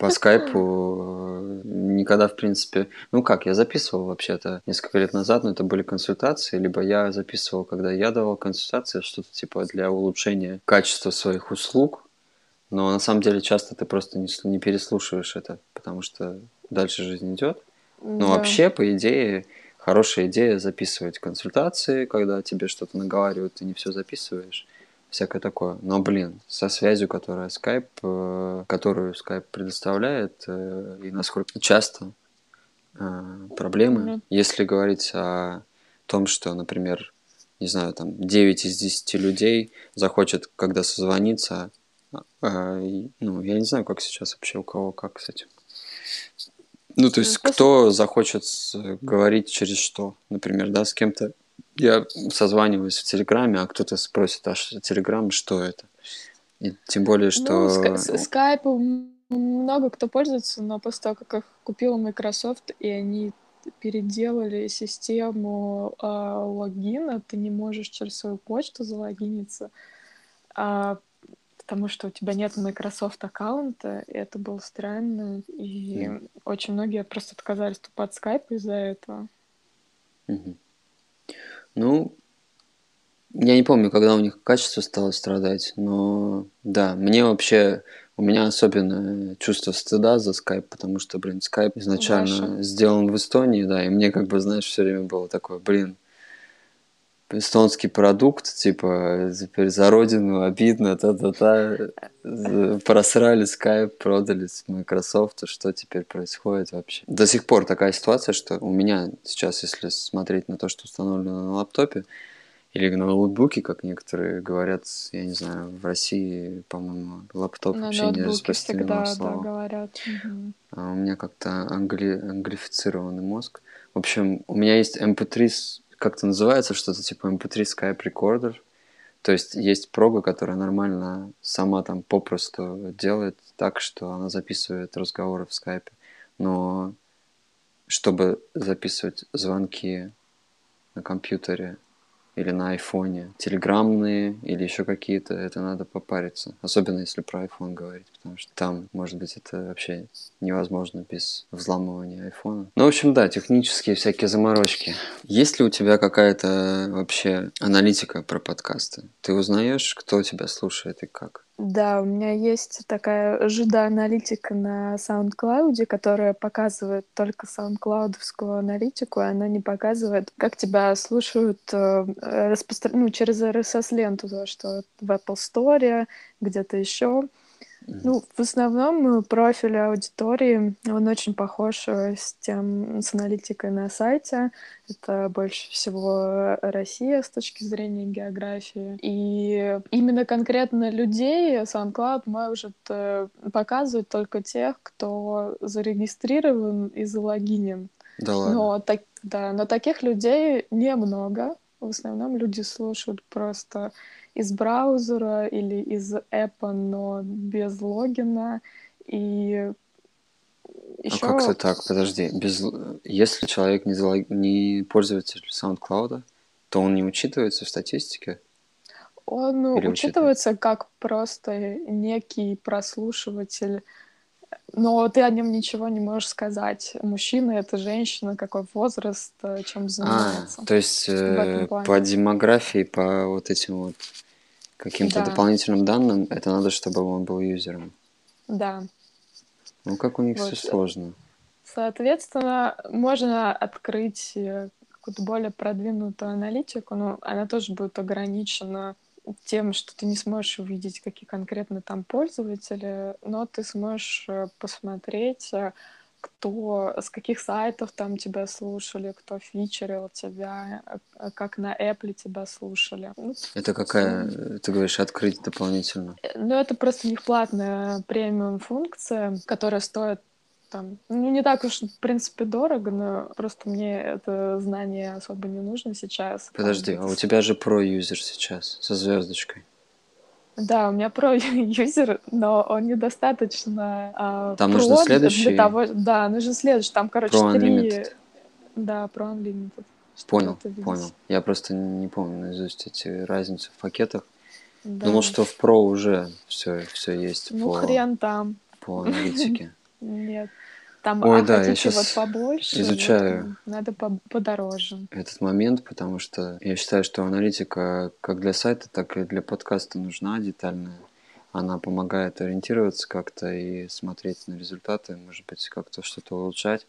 по скайпу э, никогда, в принципе... Ну как, я записывал вообще-то несколько лет назад, но это были консультации, либо я записывал, когда я давал консультации, что-то типа для улучшения качества своих услуг, но на самом деле часто ты просто не, не переслушиваешь это, потому что дальше жизнь идет. Но да. вообще, по идее, хорошая идея записывать консультации, когда тебе что-то наговаривают, ты не все записываешь всякое такое. Но, блин, со связью, которая Skype, э, которую Skype предоставляет, э, и насколько часто э, проблемы, mm-hmm. если говорить о том, что, например, не знаю, там 9 из 10 людей захочет, когда созвониться, ну, я не знаю, как сейчас вообще у кого как с этим. Ну, то есть, кто захочет говорить через что, например, да, с кем-то я созваниваюсь в Телеграме, а кто-то спросит, а Телеграм, что это? И тем более, что... Ну, скайп много кто пользуется, но после того, как их купила Microsoft, и они переделали систему э, логина, ты не можешь через свою почту залогиниться, э, потому что у тебя нет Microsoft аккаунта, и это было странно, и mm. очень многие просто отказались вступать в Skype из-за этого. Mm-hmm. Ну, я не помню, когда у них качество стало страдать, но да, мне вообще У меня особенно чувство стыда за скайп, потому что, блин, скайп изначально Ваша. сделан в Эстонии, да, и мне как бы, знаешь, все время было такое, блин, эстонский продукт, типа, теперь за родину обидно, та-та-та, просрали скайп, продали с Microsoft, что теперь происходит вообще? До сих пор такая ситуация, что у меня сейчас, если смотреть на то, что установлено на лаптопе, или на ноутбуке, как некоторые говорят, я не знаю, в России, по-моему, лаптоп На вообще не распространено всегда, да, слово. говорят. А у меня как-то англи... англифицированный мозг. В общем, у меня есть MP3, как-то называется что-то типа MP3 Skype Recorder. То есть есть прога, которая нормально сама там попросту делает так, что она записывает разговоры в скайпе. Но чтобы записывать звонки на компьютере или на айфоне, телеграммные или еще какие-то, это надо попариться. Особенно если про iPhone говорить, потому что там, может быть, это вообще невозможно без взламывания айфона. Ну, в общем, да, технические всякие заморочки. Есть ли у тебя какая-то вообще аналитика про подкасты? Ты узнаешь, кто тебя слушает и как? Да, у меня есть такая жида-аналитика на SoundCloud, которая показывает только SoundCloud-овскую аналитику, и она не показывает, как тебя слушают э, распостра- ну, через RSS-ленту, то, что в Apple Store, где-то еще. Ну, в основном э, профиль аудитории, он очень похож э, с тем, с аналитикой на сайте. Это больше всего Россия с точки зрения географии. И именно конкретно людей SoundCloud может э, показывать только тех, кто зарегистрирован и залогинен. Да ладно. Но, так, да, но таких людей немного. В основном люди слушают просто из браузера или из эпа, но без логина. И еще... А как это так? Подожди. Без... Если человек не, залог... не пользователь SoundCloud, то он не учитывается в статистике? Он Или учитывается как просто некий прослушиватель, но ты о нем ничего не можешь сказать. Мужчина это женщина, какой возраст, э, чем занимается. А, то есть э, по демографии, по вот этим вот каким-то Да. дополнительным данным, это надо, чтобы он был юзером. Да. Ну, как у них Вот. все сложно. Соответственно, можно открыть э, какую-то более продвинутую аналитику, но она тоже будет ограничена тем, что ты не сможешь увидеть, какие конкретно там пользователи, но ты сможешь э, посмотреть, э, кто, с каких сайтов там тебя слушали, кто фичерил тебя, э, как на Apple тебя слушали. Ну, Это какая, ты говоришь, открыть дополнительно? Ну, это просто у них платная премиум функция, которая стоит там, ну, не так уж, в принципе, дорого, но просто мне это знание особо не нужно сейчас. Подожди, а у тебя же про юзер сейчас со звездочкой. Да, у меня про юзер, но он недостаточно а, Там про нужно следующий? Для того, да, нужен следующий. Там, короче, Pro три... Unlimited. Да, про Unlimited. чтобы Понял, понял. Я просто не помню наизусть эти разницы в пакетах. Да. Думал, что в Pro уже все, все есть Ну, по, хрен там. по аналитике. Нет. Там, Ой, а да, я щас вот побольше, изучаю. вот, надо по- подороже. этот момент, потому что я считаю, что аналитика как для сайта, так и для подкаста нужна детальная. Она помогает ориентироваться как-то и смотреть на результаты, может быть, как-то что-то улучшать.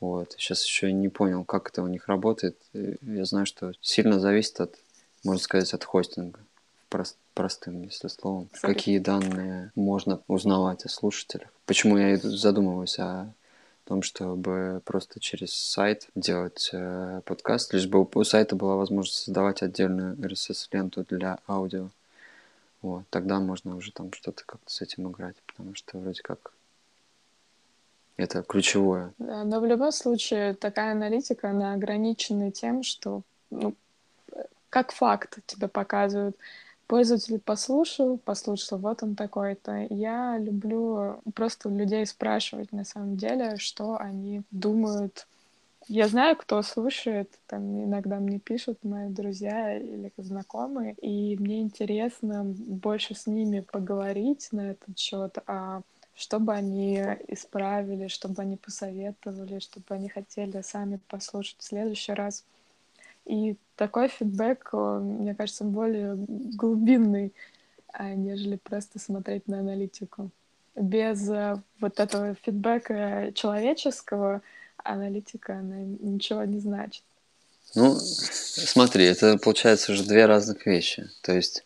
Вот. Сейчас еще не понял, как это у них работает. И Я знаю, что сильно зависит от, можно сказать, от хостинга. Прост- простым, если словом. Абсолютно. Какие данные можно узнавать о слушателях. Почему я задумываюсь о том, чтобы просто через сайт делать э, подкаст, лишь бы у, сайта была возможность создавать отдельную RSS-ленту для аудио. Вот, тогда можно уже там что-то как-то с этим играть, потому что вроде как это ключевое. Да, но в любом случае такая аналитика, она ограничена тем, что, ну, э, как факт тебе показывают. Пользователь послушал, послушал, вот он такой-то. Я люблю просто людей спрашивать на самом деле, что они думают. Я знаю, кто слушает, там иногда мне пишут мои друзья или знакомые, и мне интересно больше с ними поговорить на этот счет, а чтобы они исправили, чтобы они посоветовали, чтобы они хотели сами послушать в следующий раз. И такой фидбэк, мне кажется, более глубинный, а, нежели просто смотреть на аналитику. без э, вот этого фидбэка человеческого аналитика, она ничего не значит. Ну, смотри, это получается уже две разных вещи. То есть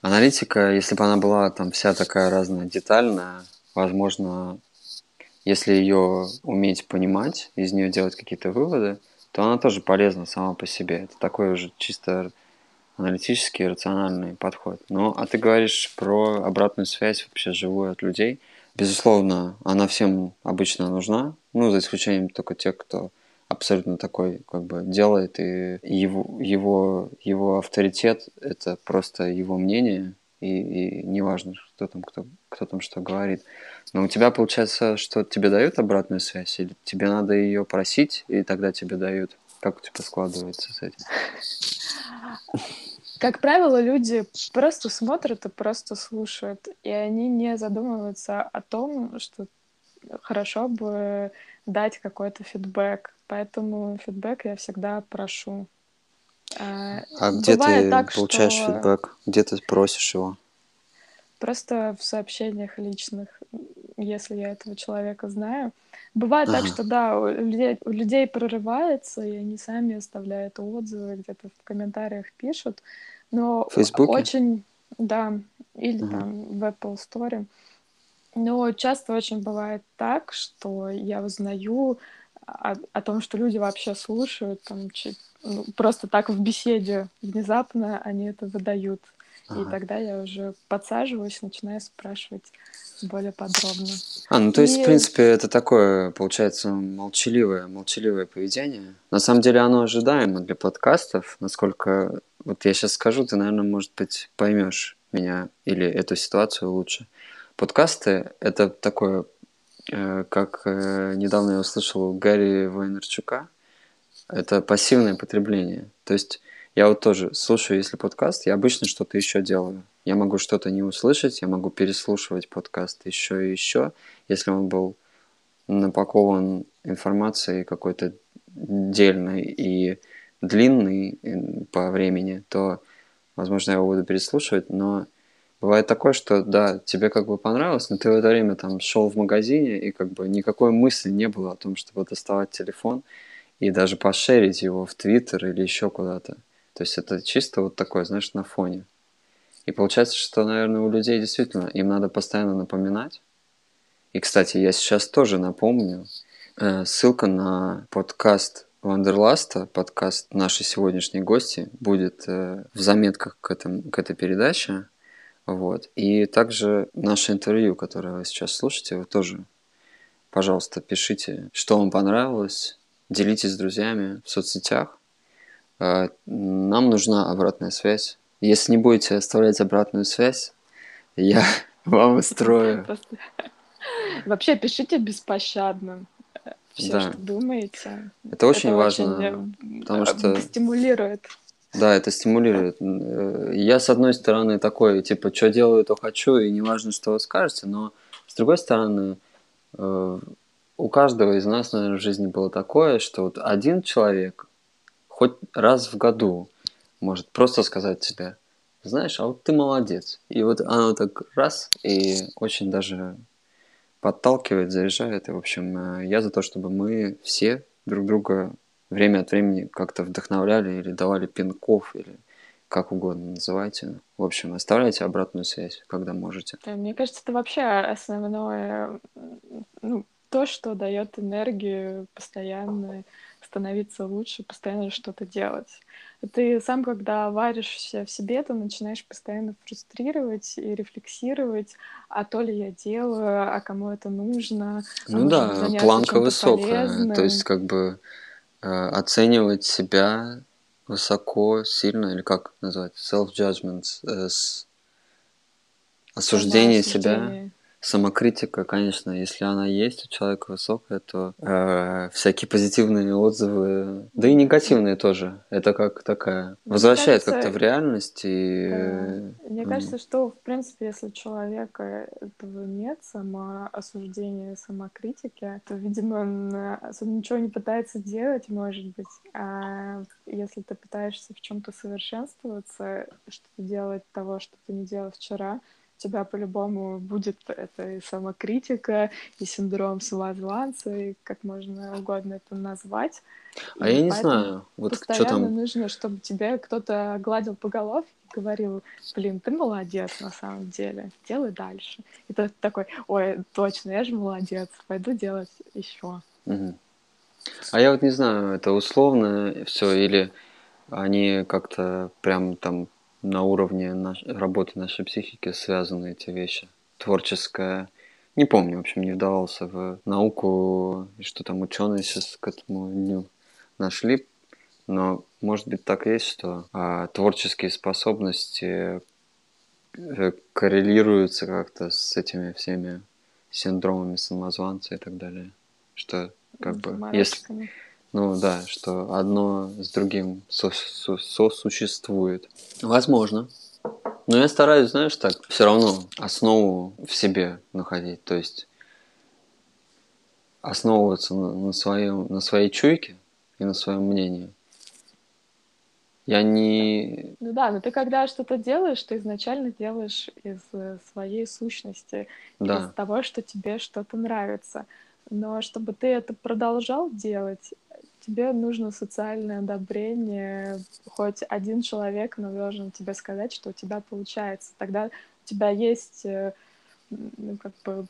аналитика, если бы она была там вся такая разная, детальная, возможно, если ее уметь понимать, из нее делать какие-то выводы, то она тоже полезна сама по себе. Это такой уже чисто аналитический, рациональный подход. Ну, а ты говоришь про обратную связь вообще живую от людей. Безусловно, она всем обычно нужна, ну, за исключением только тех, кто абсолютно такой как бы делает, и его, его, его авторитет — это просто его мнение, и, и неважно, кто там, кто, кто там что говорит. Но у тебя получается, что тебе дают обратную связь, или тебе надо ее просить, и тогда тебе дают? Как у тебя складывается с этим? Как правило, люди просто смотрят и просто слушают, и они не задумываются о том, что хорошо бы дать какой-то фидбэк. Поэтому фидбэк я всегда прошу. А, а где ты так, получаешь что... фидбэк? Где ты просишь его? Просто в сообщениях личных, если я этого человека знаю. Бывает ага. так, что да, у людей, у людей прорывается, и они сами оставляют отзывы, где-то в комментариях пишут. Но Фейсбуке? очень, да, или ага. там в Apple Store. Но часто очень бывает так, что я узнаю о, о том, что люди вообще слушают, там, ну, просто так в беседе внезапно они это выдают. Ага. И тогда я уже подсаживаюсь, начинаю спрашивать более подробно. А, ну то есть, и... в принципе, это такое, получается, молчаливое, молчаливое поведение. На самом деле оно ожидаемо для подкастов, насколько... Вот я сейчас скажу, ты, наверное, может быть, поймешь меня или эту ситуацию лучше. Подкасты — это такое, э, как э, недавно я услышал у Гарри Вайнерчука, это пассивное потребление. То есть я вот тоже слушаю, если подкаст, я обычно что-то еще делаю. Я могу что-то не услышать, я могу переслушивать подкаст еще и еще, если он был напакован информацией какой-то дельной и длинный по времени, то, возможно, я его буду переслушивать, но бывает такое, что, да, тебе как бы понравилось, но ты в это время там шел в магазине, и как бы никакой мысли не было о том, чтобы доставать телефон и даже пошерить его в Твиттер или еще куда-то. То есть это чисто вот такое, знаешь, на фоне. И получается, что, наверное, у людей действительно им надо постоянно напоминать. И, кстати, я сейчас тоже напомню. Э, ссылка на подкаст Вандерласта, подкаст нашей сегодняшней гости, будет э, в заметках к, этому, к этой передаче. Вот. И также наше интервью, которое вы сейчас слушаете, вы тоже, пожалуйста, пишите, что вам понравилось, делитесь с друзьями в соцсетях. А, нам нужна обратная связь. Если не будете оставлять обратную связь, я вам устрою. Вообще пишите беспощадно все, да. что думаете. Это очень это важно, очень, потому что стимулирует. Да, это стимулирует. Я, с одной стороны, такой, типа, что делаю, то хочу, и неважно, что вы скажете, но, с другой стороны, э, у каждого из нас, наверное, в жизни было такое, что вот один человек хоть раз в году может просто сказать тебе, знаешь, а вот ты молодец. И вот оно так раз, и очень даже подталкивает, заряжает. И, в общем, э, я за то, чтобы мы все друг друга время от времени как-то вдохновляли или давали пинков, или как угодно называйте. В общем, оставляйте обратную связь, когда можете. Мне кажется, это вообще основное, ну, то, что дает энергию постоянно становиться лучше, постоянно что-то делать. Ты сам, когда варишься в себе, ты начинаешь постоянно фрустрировать и рефлексировать, а то ли я делаю, а кому это нужно. А ну да, планка высокая. Полезным. То есть как бы э, оценивать себя высоко, сильно, или как называть, self-judgment, э, осуждение себя самокритика, конечно, если она есть у человека высокая, то э, всякие позитивные отзывы, да и негативные тоже. Это как такая возвращает как-то в реальность и. Э, мне кажется, что в принципе, если у человека этого нет, самоосуждения, самокритики, то, видимо, он особо ничего не пытается делать, может быть. А если ты пытаешься в чем-то совершенствоваться, что-то делать того, что ты не делал вчера, тебя по-любому будет это и самокритика, и синдром самозванца, и как можно угодно это назвать. А и я не знаю, вот что там... нужно, чтобы тебе кто-то гладил по головке и говорил, блин, ты молодец на самом деле, делай дальше. И ты такой, ой, точно, я же молодец, пойду делать еще. Угу. А я вот не знаю, это условно все или они как-то прям там на уровне наш... работы нашей психики связаны эти вещи. Творческое. Не помню, в общем, не вдавался в науку, что там ученые сейчас к этому дню нашли. Но, может быть, так и есть, что а, творческие способности э, коррелируются как-то с этими всеми синдромами самозванца и так далее. Что как бы если ну да, что одно с другим сосуществует. Возможно. Но я стараюсь, знаешь, так все равно основу в себе находить. То есть основываться на, на, своем, на своей чуйке и на своем мнении. Я не... Ну да, но ты когда что-то делаешь, ты изначально делаешь из э, своей сущности, да. из того, что тебе что-то нравится. Но чтобы ты это продолжал делать, тебе нужно социальное одобрение. Хоть один человек, но должен тебе сказать, что у тебя получается. Тогда у тебя есть, э, ну, как бы, у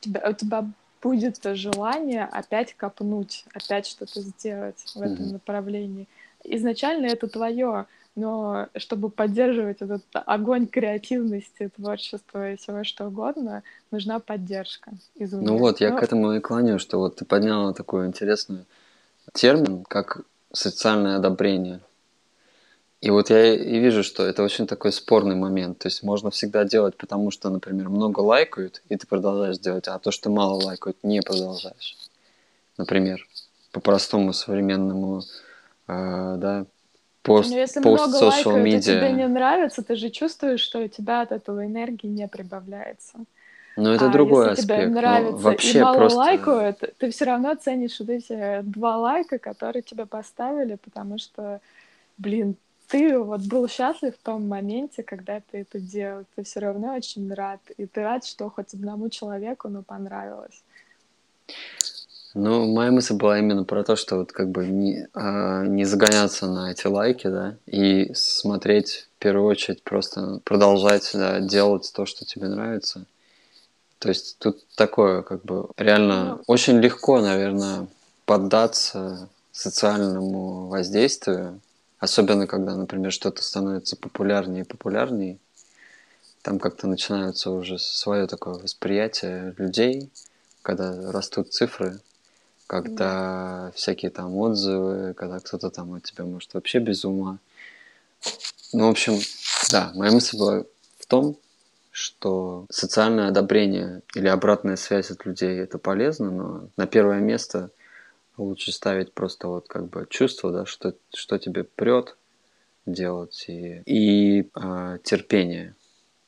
тебя, у тебя будет желание опять копнуть, опять что-то сделать в этом mm-hmm. направлении. Изначально это твое, но чтобы поддерживать этот огонь креативности, творчества и всего что угодно, нужна поддержка извне. Ну вот, я но... к этому и клоню, что вот ты подняла такой интересный термин, как социальное одобрение. И вот я и вижу, что это очень такой спорный момент. То есть можно всегда делать, потому что, например, много лайкают, и ты продолжаешь делать, а то, что мало лайкают, не продолжаешь. Например, по простому современному, э, да, пост, Но если пост много лайкают, и тебе не нравится, ты же чувствуешь, что у тебя от этого энергии не прибавляется. Ну, это а другой если аспект. тебе нравится вообще и мало просто... лайкают, ты все равно ценишь вот эти два лайка, которые тебе поставили, потому что, блин, ты вот был счастлив в том моменте, когда ты это делал. Ты все равно очень рад. И ты рад, что хоть одному человеку, ну, понравилось. Ну, моя мысль была именно про то, что вот как бы не, а, не загоняться на эти лайки, да, и смотреть в первую очередь просто продолжать да, делать то, что тебе нравится. То есть тут такое, как бы, реально ну, очень легко, наверное, поддаться социальному воздействию, особенно когда, например, что-то становится популярнее и популярнее, там как-то начинается уже свое такое восприятие людей, когда растут цифры, когда да. всякие там отзывы, когда кто-то там от тебя может вообще без ума. Ну, в общем, да, моя мысль была в том, что социальное одобрение или обратная связь от людей это полезно, но на первое место лучше ставить просто вот как бы чувство, да, что, что тебе прет делать и, и э, терпение.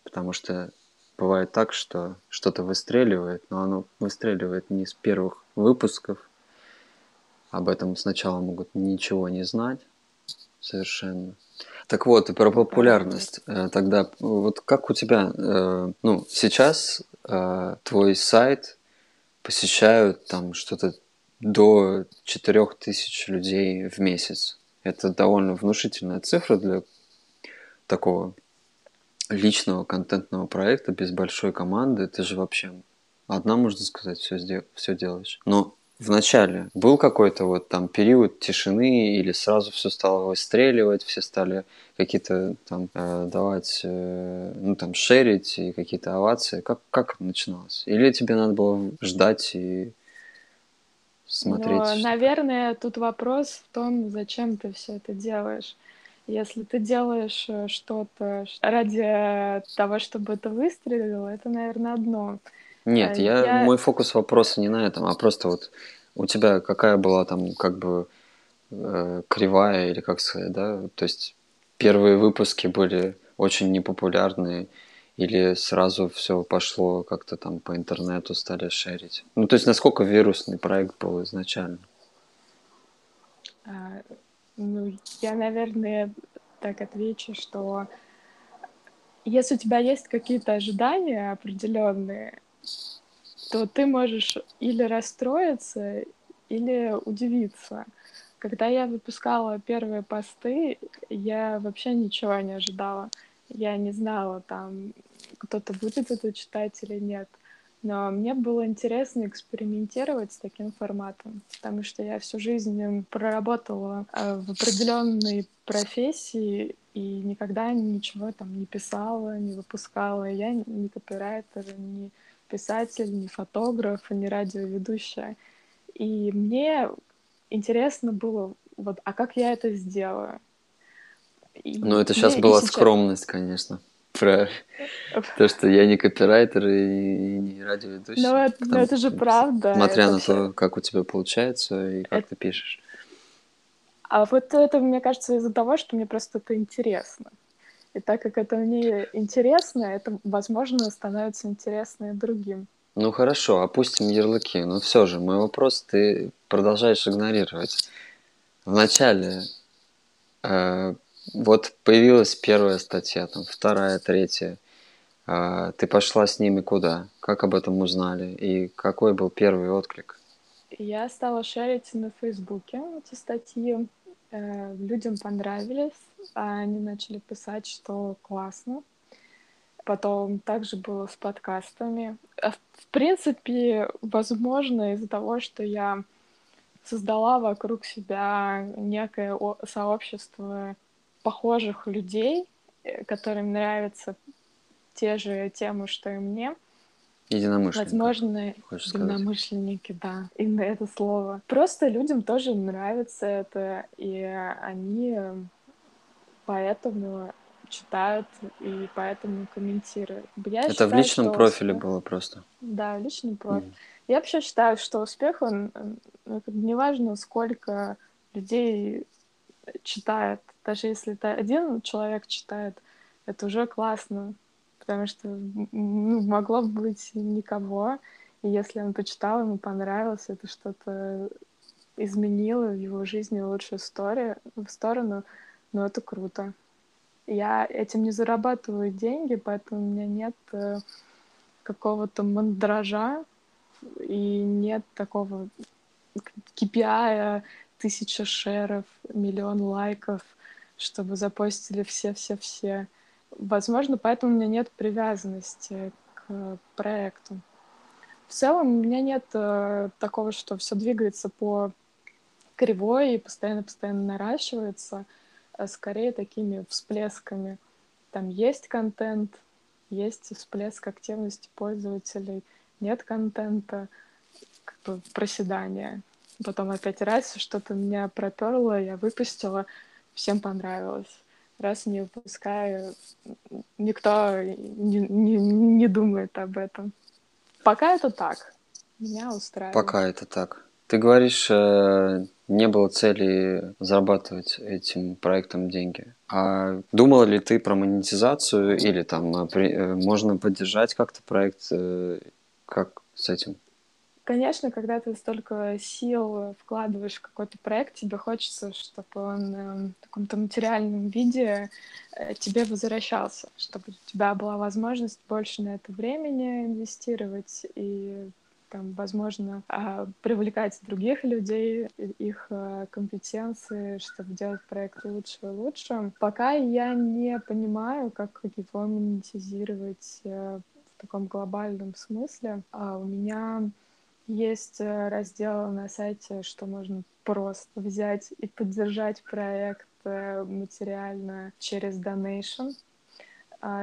Потому что бывает так, что что-то выстреливает, но оно выстреливает не с первых выпусков. Об этом сначала могут ничего не знать совершенно. Так вот, про популярность. Э, тогда вот как у тебя, э, ну, сейчас э, твой сайт посещают там что-то до 4000 людей в месяц. Это довольно внушительная цифра для такого личного контентного проекта без большой команды. Ты же вообще одна, можно сказать, все, все делаешь. Но в начале был какой-то вот там период тишины или сразу все стало выстреливать, все стали какие-то там э, давать, э, ну там шерить и какие-то овации. Как, как начиналось? Или тебе надо было ждать и смотреть? Ну, наверное, тут вопрос в том, зачем ты все это делаешь. Если ты делаешь э, что-то ради того, чтобы это выстрелило, это, наверное, одно. Нет, я, я... мой фокус вопроса не на этом, а просто вот у тебя какая была там как бы э, кривая или как сказать, да? То есть первые выпуски были очень непопулярные или сразу все пошло как-то там по интернету стали шерить? Ну, то есть насколько вирусный проект был изначально? А, ну, я, наверное, так отвечу, что если у тебя есть какие-то ожидания определенные, то ты можешь или расстроиться, или удивиться. Когда я выпускала первые посты, я вообще ничего не ожидала. Я не знала, там, кто-то будет это читать или нет. Но мне было интересно экспериментировать с таким форматом, потому что я всю жизнь проработала э, в определенной профессии и никогда ничего там не писала, не выпускала. Я не копирайтер, не писатель, не фотограф, не радиоведущая. И мне интересно было, вот, а как я это сделаю? И ну, это сейчас была сейчас... скромность, конечно. Про то, что я не копирайтер и не радиоведущий. Ну, это, это же правда. Смотря это на то, как у тебя получается и как это... ты пишешь. А вот это, мне кажется, из-за того, что мне просто это интересно. И так как это мне интересно, это, возможно, становится интересно и другим. Ну хорошо, опустим ярлыки. Но все же, мой вопрос ты продолжаешь игнорировать. Вначале э, вот появилась первая статья, там вторая, третья. Э, ты пошла с ними куда? Как об этом узнали? И какой был первый отклик? Я стала шерить на Фейсбуке эти статьи. Э, людям понравились, они начали писать, что классно. Потом также было с подкастами. А в принципе, возможно, из-за того, что я создала вокруг себя некое сообщество похожих людей, э, которым нравятся те же темы, что и мне. Единомышленники. Возможно, единомышленники, да, именно это слово. Просто людям тоже нравится это, и они поэтому читают и поэтому комментируют. Я Это считаю, в личном профиле успех... было просто? Да, в личном профиле. Mm. Я вообще считаю, что успех, он, ну, неважно, сколько людей читает, даже если это один человек читает, это уже классно, потому что ну, могло быть никого, и если он почитал, ему понравилось, это что-то изменило в его жизни лучшую историю, в сторону, ну это круто. Я этим не зарабатываю деньги, поэтому у меня нет э, какого-то мандража и нет такого KPI, тысяча шеров, миллион лайков, чтобы запостили все-все-все. Возможно, поэтому у меня нет привязанности к проекту. В целом у меня нет э, такого, что все двигается по кривой и постоянно-постоянно наращивается. А скорее такими всплесками. Там есть контент, есть всплеск активности пользователей, нет контента, как бы проседание. Потом опять раз что-то меня проперло, я выпустила, всем понравилось. Раз не выпускаю, никто не, не, не думает об этом. Пока это так. Меня устраивает. Пока это так. Ты говоришь, э, не было цели зарабатывать этим проектом деньги. А думала ли ты про монетизацию или там э, э, можно поддержать как-то проект? Как с этим? Конечно, когда ты столько сил вкладываешь в какой-то проект, тебе хочется, чтобы он в каком-то материальном виде тебе возвращался, чтобы у тебя была возможность больше на это времени инвестировать и там, возможно, а, привлекать других людей, их а, компетенции, чтобы делать проект лучше и лучше. Пока я не понимаю, как его монетизировать э, в таком глобальном смысле. А у меня есть э, раздел на сайте, что можно просто взять и поддержать проект э, материально через donation.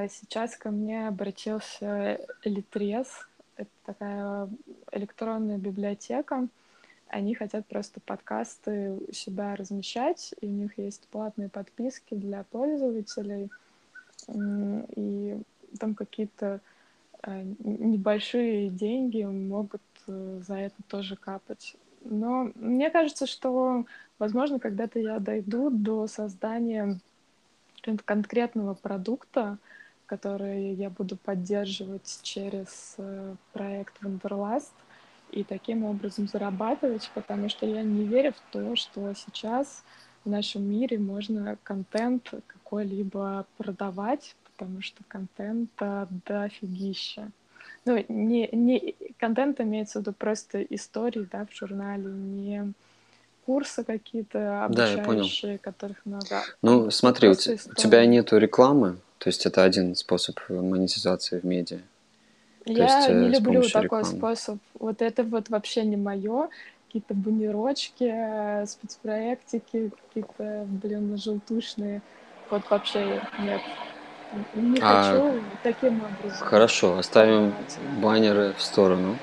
Сейчас ко мне обратился Литрес, это такая электронная библиотека. Они хотят просто подкасты у себя размещать, и у них есть платные подписки для пользователей, и там какие-то э, небольшие деньги могут за это тоже капать. Но мне кажется, что, возможно, когда-то я дойду до создания конкретного продукта, которые я буду поддерживать через э, проект Wanderlust и таким образом зарабатывать, потому что я не верю в то, что сейчас в нашем мире можно контент какой-либо продавать, потому что контента дофигища. Ну, не, не контент имеется в виду просто истории, да, в журнале, не курсы какие-то обучающие, да, которых много. Ну, смотри, у, у тебя нету рекламы, то есть это один способ монетизации в медиа. Я есть, не люблю такой рекламы. способ. Вот это вот вообще не мое. Какие-то баннерочки, спецпроектики, какие-то, блин, желтушные. Вот вообще нет. Не а, хочу таким образом. Хорошо, оставим баннеры в сторону.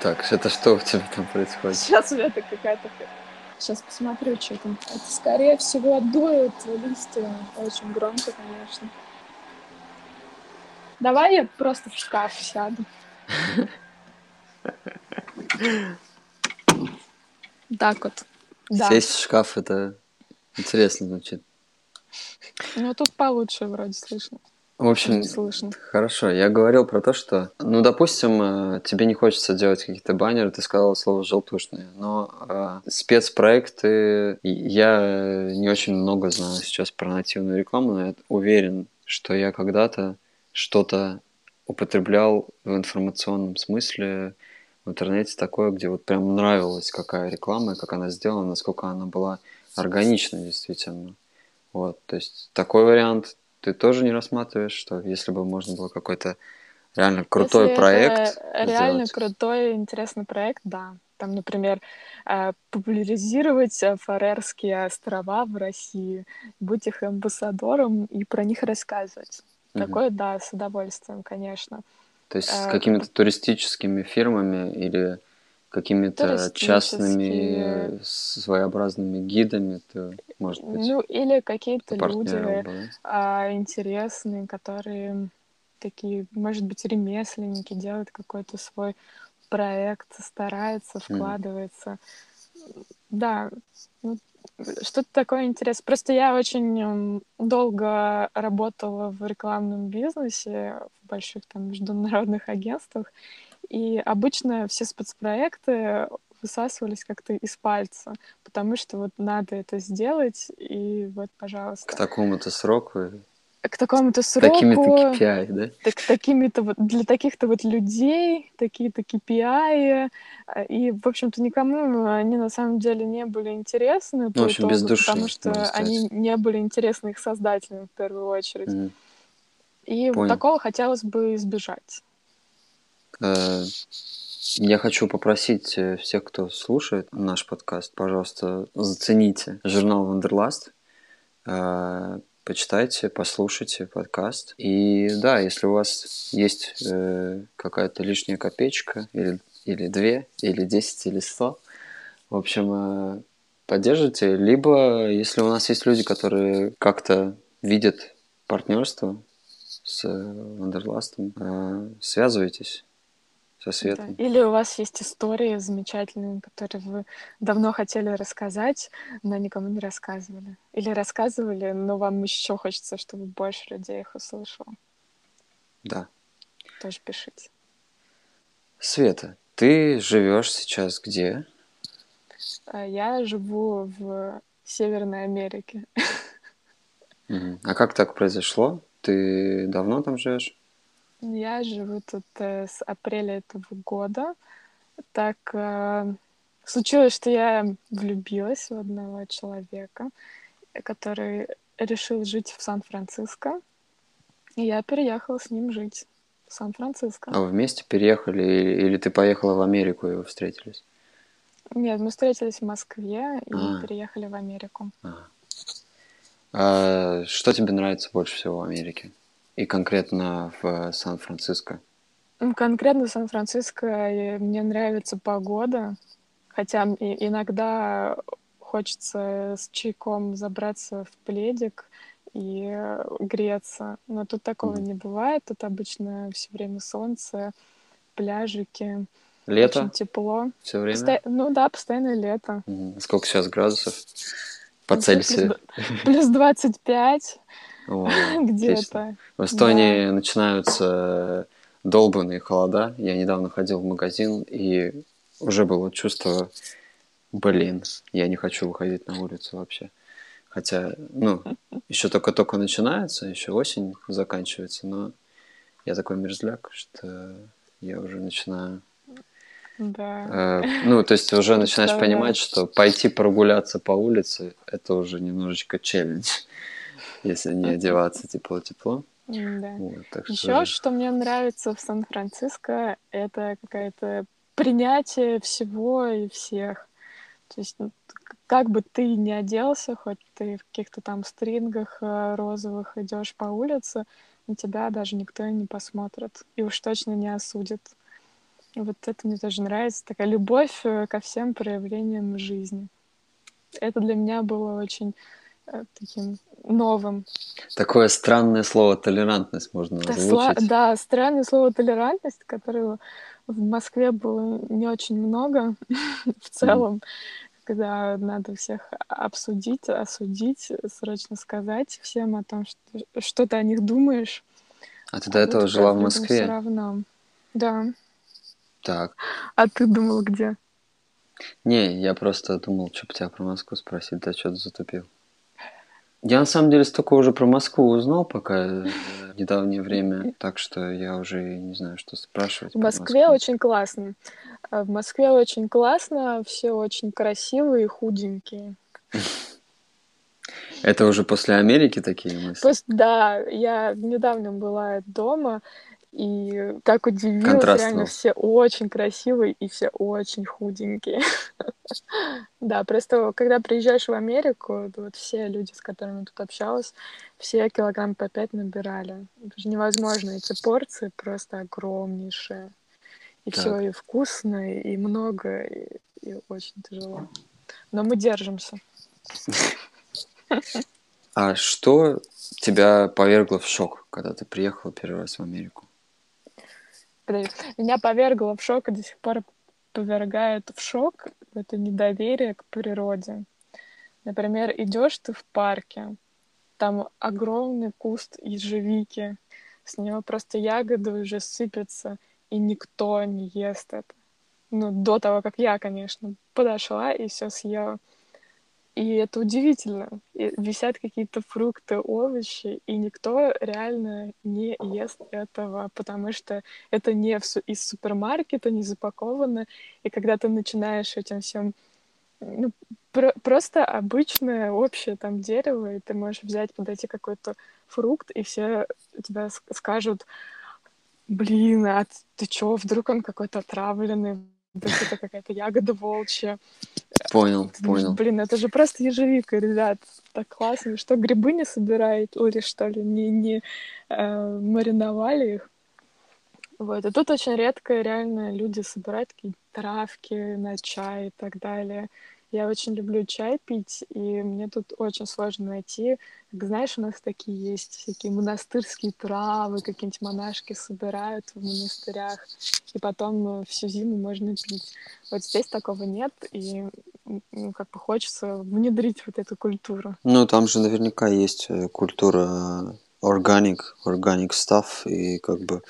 Так, это что у тебя там происходит? Сейчас у меня какая-то... Сейчас посмотрю, что там. Это, скорее всего, дует листья. Очень громко, конечно. Давай я просто в шкаф сяду. Так вот. Да. Сесть в шкаф, это интересно звучит. Ну, тут получше вроде слышно. В общем, слышно. хорошо. Я говорил про то, что, ну, допустим, э, тебе не хочется делать какие-то баннеры, ты сказал слово желтушные, но э, спецпроекты, я не очень много знаю сейчас про нативную рекламу, но я уверен, что я когда-то что-то употреблял в информационном смысле в интернете такое, где вот прям нравилась какая реклама, как она сделана, насколько она была органичной действительно. Вот, то есть такой вариант ты тоже не рассматриваешь, что если бы можно было какой-то реально крутой если проект. Это реально сделать. крутой, интересный проект, да. Там, например, э, популяризировать э, Фарерские острова в России, быть их амбассадором и про них рассказывать. Угу. Такое, да, с удовольствием, конечно. То есть с э, какими-то туристическими фирмами или какими-то частными своеобразными гидами, то, может быть... Ну, или какие-то люди а, интересные, которые такие, может быть, ремесленники, делают какой-то свой проект, стараются, вкладываются. Mm. Да, ну, что-то такое интересное. Просто я очень долго работала в рекламном бизнесе, в больших там международных агентствах, и обычно все спецпроекты высасывались как-то из пальца, потому что вот надо это сделать, и вот, пожалуйста. К такому-то сроку к такому-то сроку. Такими-то KPI, да? Так, такими-то вот, для таких-то вот людей, такие-то KPI, и, в общем-то, никому они на самом деле не были интересны. Ну, в общем, итогу, без души, Потому что они не были интересны их создателям, в первую очередь. Mm. И Понял. такого хотелось бы избежать. Э, я хочу попросить э, всех, кто слушает наш подкаст, пожалуйста, зацените журнал Вандерласт, э, почитайте, послушайте подкаст. И да, если у вас есть какая-то лишняя копеечка, или, или две, или десять, или сто, в общем, поддержите. Либо, если у нас есть люди, которые как-то видят партнерство с Вандерластом, связывайтесь со светом. Да. Или у вас есть истории замечательные, которые вы давно хотели рассказать, но никому не рассказывали. Или рассказывали, но вам еще хочется, чтобы больше людей их услышало. Да. Тоже пишите. Света, ты живешь сейчас где? А, я живу в Северной Америке. А как так произошло? Ты давно там живешь? Я живу тут э, с апреля этого года. Так э, случилось, что я влюбилась в одного человека, который решил жить в Сан-Франциско. И я переехала с ним жить в Сан-Франциско. А вы вместе переехали или, или ты поехала в Америку и вы встретились? Нет, мы встретились в Москве и а. переехали в Америку. А. А, что тебе нравится больше всего в Америке? И конкретно в Сан-Франциско? Конкретно в Сан-Франциско мне нравится погода, хотя иногда хочется с чайком забраться в пледик и греться, но тут такого mm. не бывает. Тут обычно все время солнце, пляжики. Лето? Очень тепло. Все время? Посто... Ну да, постоянно лето. Mm. Сколько сейчас градусов по Цельсию? Плюс, плюс 25. Где-то. В Эстонии да. начинаются долбанные холода. Я недавно ходил в магазин, и уже было чувство блин, я не хочу выходить на улицу вообще. Хотя, ну, еще только-только начинается, еще осень заканчивается, но я такой мерзляк, что я уже начинаю... Да. Э, ну, то есть уже начинаешь понимать, что пойти прогуляться по улице – это уже немножечко челлендж, если не одеваться тепло-тепло. Да. Вот, так Еще что, что мне нравится в Сан-Франциско, это какое-то принятие всего и всех. То есть, ну, как бы ты ни оделся, хоть ты в каких-то там стрингах э, розовых идешь по улице, на тебя даже никто не посмотрит. И уж точно не осудит. Вот это мне тоже нравится. Такая любовь э, ко всем проявлениям жизни. Это для меня было очень таким новым. Такое странное слово толерантность можно да, озвучить. Сла- да, странное слово толерантность, которого в Москве было не очень много в целом. Mm когда надо всех обсудить, осудить, срочно сказать всем о том, что, что ты о них думаешь. А ты до а этого жила в Москве? Все равно. Да. Так. А ты думал где? Не, я просто думал, что тебя про Москву спросить, да что ты затупил. Я на самом деле столько уже про Москву узнал пока в э, недавнее время, так что я уже не знаю, что спрашивать. В Москве очень классно. А в Москве очень классно, все очень красивые и худенькие. Это уже после Америки такие мысли? Да, я недавно была дома, и так удивилась, реально все очень красивые и все очень худенькие. Да, просто когда приезжаешь в Америку, вот все люди, с которыми тут общалась, все килограмм по пять набирали. Это же невозможно, эти порции просто огромнейшие. И все и вкусно, и много, и, и очень тяжело. Но мы держимся. А что тебя повергло в шок, когда ты приехала первый раз в Америку? Меня повергло в шок и до сих пор повергает в шок это недоверие к природе. Например, идешь ты в парке, там огромный куст ежевики, с него просто ягоды уже сыпятся, и никто не ест это. Ну, до того, как я, конечно, подошла и все съела. И это удивительно. И висят какие-то фрукты, овощи, и никто реально не ест этого, потому что это не из супермаркета, не запаковано. И когда ты начинаешь этим всем ну, про просто обычное общее там дерево, и ты можешь взять, подойти какой-то фрукт, и все тебя скажут, блин, а ты чё, вдруг он какой-то отравленный, вдруг это какая-то ягода волчья. Понял, Ты понял. Блин, это же просто ежевика, ребят. Так классно. Что, грибы не собирают? Или что ли, не, не э, мариновали их? Вот. И тут очень редко реально люди собирают такие травки на чай и так далее. Я очень люблю чай пить, и мне тут очень сложно найти. Как знаешь, у нас такие есть всякие монастырские травы, какие-нибудь монашки собирают в монастырях, и потом э, всю зиму можно пить. Вот здесь такого нет, и ну, как бы хочется внедрить вот эту культуру. Ну, там же наверняка есть э, культура organic, organic stuff, и как бы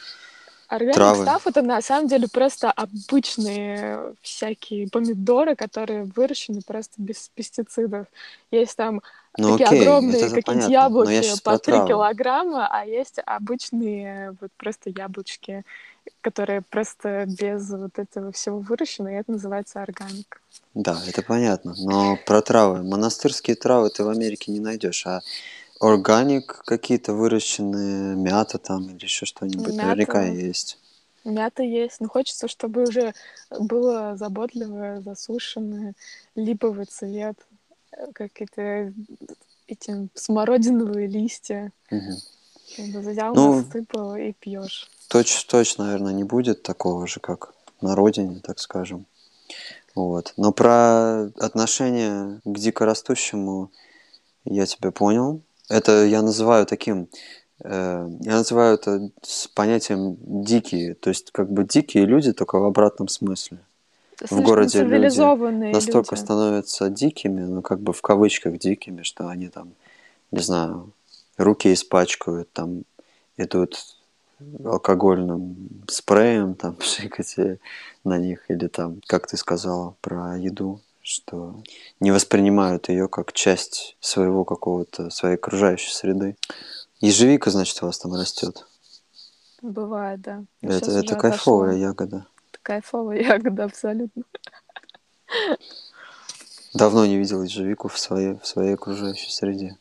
Органик став это на самом деле просто обычные всякие помидоры, которые выращены просто без пестицидов. Есть там ну, такие окей, огромные какие-нибудь яблоки по 3 килограмма, а есть обычные вот просто яблочки, которые просто без вот этого всего выращены, и это называется органик. Да, это понятно. Но про травы. Монастырские травы ты в Америке не найдешь, а Органик какие-то выращенные, мята там или еще что-нибудь, мята, наверняка есть. Мята есть, но хочется, чтобы уже было заботливое, засушенное, липовый цвет, э, какие-то эти смородиновые листья. Угу. Взял, ну, насыпал и пьешь. Точно, точно, наверное, не будет такого же, как на родине, так скажем. Вот. Но про отношение к дикорастущему я тебя понял. Это я называю таким, э, я называю это с понятием дикие, то есть как бы дикие люди, только в обратном смысле. Слишком в городе люди настолько люди. становятся дикими, ну как бы в кавычках дикими, что они там, не знаю, руки испачкают, там идут алкогольным спреем, там пшикать на них, или там, как ты сказала про еду, что не воспринимают ее как часть своего какого-то, своей окружающей среды. Ежевика, значит, у вас там растет. Бывает, да. Это это кайфовая отошло. ягода. Это кайфовая ягода, абсолютно. Давно не видел ежевику в своей, в своей окружающей среде.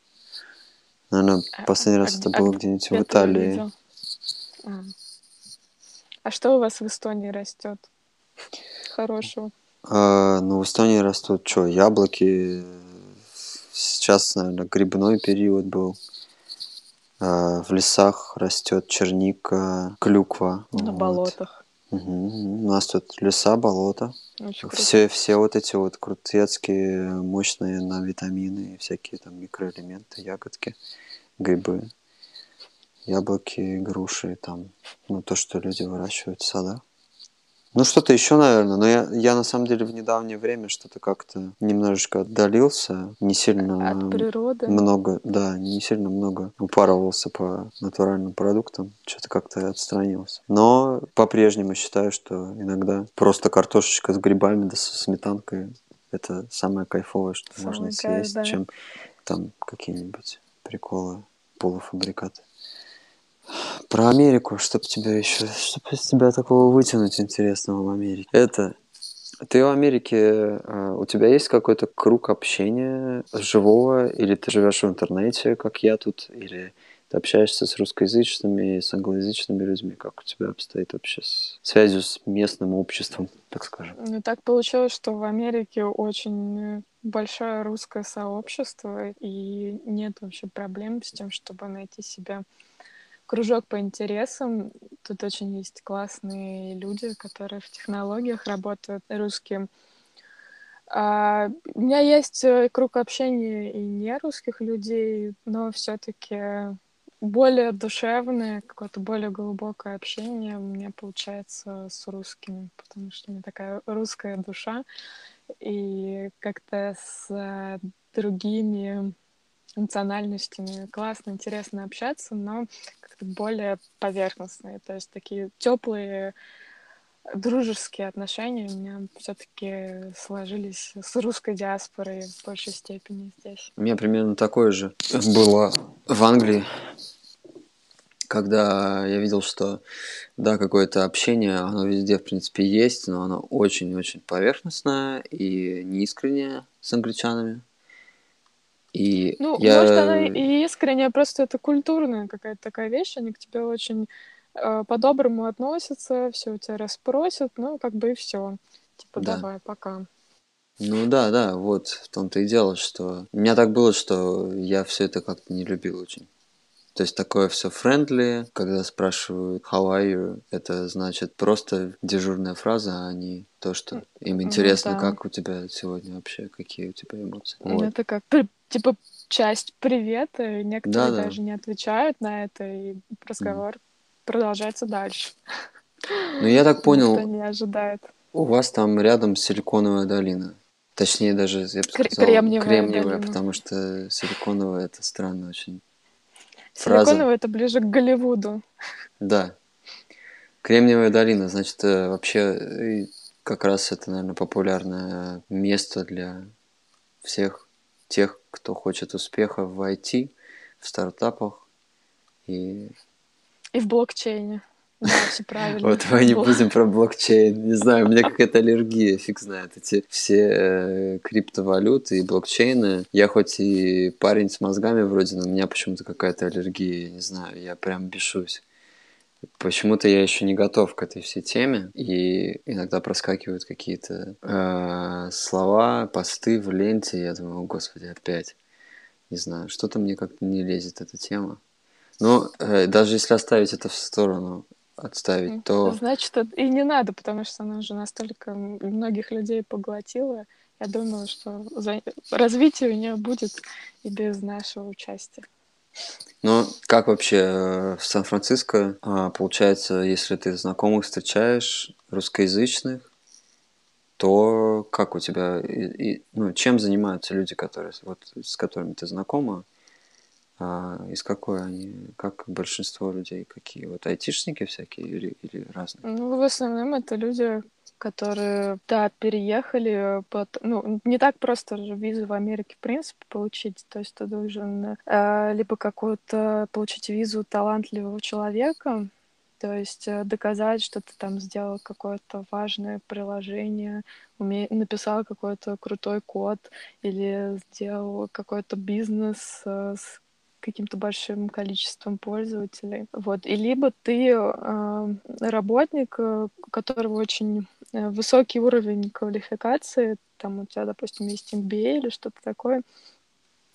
Наверное, а, последний а, раз а, это было а где-нибудь в Италии. А. а что у вас в Эстонии растет? Хорошего. А, ну, в Эстонии растут что, яблоки. Сейчас, наверное, грибной период был. А, в лесах растет черника, клюква. На вот. болотах. Угу. У нас тут леса, болота. все, все вот эти вот крутецкие, мощные на витамины и всякие там микроэлементы, ягодки, грибы, яблоки, груши, там, ну, то, что люди выращивают в садах. Ну, что-то еще, наверное. Но я, я на самом деле в недавнее время что-то как-то немножечко отдалился. Не сильно... От природы? Много, да, не сильно много упарывался по натуральным продуктам. Что-то как-то отстранился. Но по-прежнему считаю, что иногда просто картошечка с грибами да со сметанкой это самое кайфовое, что Самый можно кайф, съесть, да. чем там какие-нибудь приколы, полуфабрикаты. Про Америку, чтобы тебя еще, чтобы из тебя такого вытянуть интересного в Америке. Это ты в Америке, а, у тебя есть какой-то круг общения живого, или ты живешь в интернете, как я тут, или ты общаешься с русскоязычными и с англоязычными людьми, как у тебя обстоит вообще с связью с местным обществом, так скажем? Ну, так получилось, что в Америке очень большое русское сообщество, и нет вообще проблем с тем, чтобы найти себя кружок по интересам. Тут очень есть классные люди, которые в технологиях работают, русские. А, у меня есть э, круг общения и не русских людей, но все-таки более душевное, какое-то более глубокое общение у меня получается с русскими, потому что у меня такая русская душа, и как-то с э, другими национальностями классно, интересно общаться, но как-то более поверхностные, то есть такие теплые дружеские отношения у меня все-таки сложились с русской диаспорой в большей степени здесь. У меня примерно такое же было в Англии, когда я видел, что да, какое-то общение, оно везде, в принципе, есть, но оно очень-очень поверхностное и неискреннее с англичанами. И ну, я... может, она и искренняя, просто это культурная какая-то такая вещь, они к тебе очень э, по-доброму относятся, все у тебя расспросят, ну, как бы и все. Типа, да. давай, пока. Ну да, да, вот в том-то и дело, что у меня так было, что я все это как-то не любил очень. То есть такое все friendly, когда спрашивают how are you, это значит просто дежурная фраза, а не то, что им интересно, ну, да. как у тебя сегодня вообще, какие у тебя эмоции. Вот. Это как типа часть привета, и некоторые да, даже да. не отвечают на это, и разговор mm. продолжается дальше. Ну я так понял. Никто не ожидает. У вас там рядом силиконовая долина. Точнее, даже, я бы сказал, кремниевая, кремниевая потому что силиконовая это странно очень фраза. Силиконовая это ближе к Голливуду. Да. Кремниевая долина, значит, э, вообще как раз это, наверное, популярное место для всех тех, кто хочет успеха в IT, в стартапах и... И в блокчейне. Да, все правильно. Вот мы не будем про блокчейн. Не знаю, у меня какая-то аллергия, фиг знает. Эти все э, криптовалюты и блокчейны. Я хоть и парень с мозгами вроде, но у меня почему-то какая-то аллергия. Я не знаю, я прям бешусь. Почему-то я еще не готов к этой всей теме, и иногда проскакивают какие-то э, слова, посты в ленте, я думаю, о господи, опять. Не знаю, что-то мне как-то не лезет эта тема. Но э, даже если оставить это в сторону, отставить, то... Значит, и не надо, потому что она уже настолько многих людей поглотила. Я думаю, что за... развитие у нее будет и без нашего участия. Ну, как вообще э, в Сан-Франциско, а, получается, если ты знакомых встречаешь русскоязычных, то как у тебя, и, и, ну, чем занимаются люди, которые, вот, с которыми ты знакома, а из какой они, как большинство людей, какие вот айтишники всякие или, или разные? Ну, в основном это люди, которые, да, переехали, под, ну, не так просто визу в Америке, в принципе, получить, то есть ты должен э, либо какую-то получить визу талантливого человека, то есть э, доказать, что ты там сделал какое-то важное приложение, уме... написал какой-то крутой код или сделал какой-то бизнес э, с каким-то большим количеством пользователей. Вот. И либо ты э, работник, у которого очень высокий уровень квалификации, там у тебя, допустим, есть MBA или что-то такое,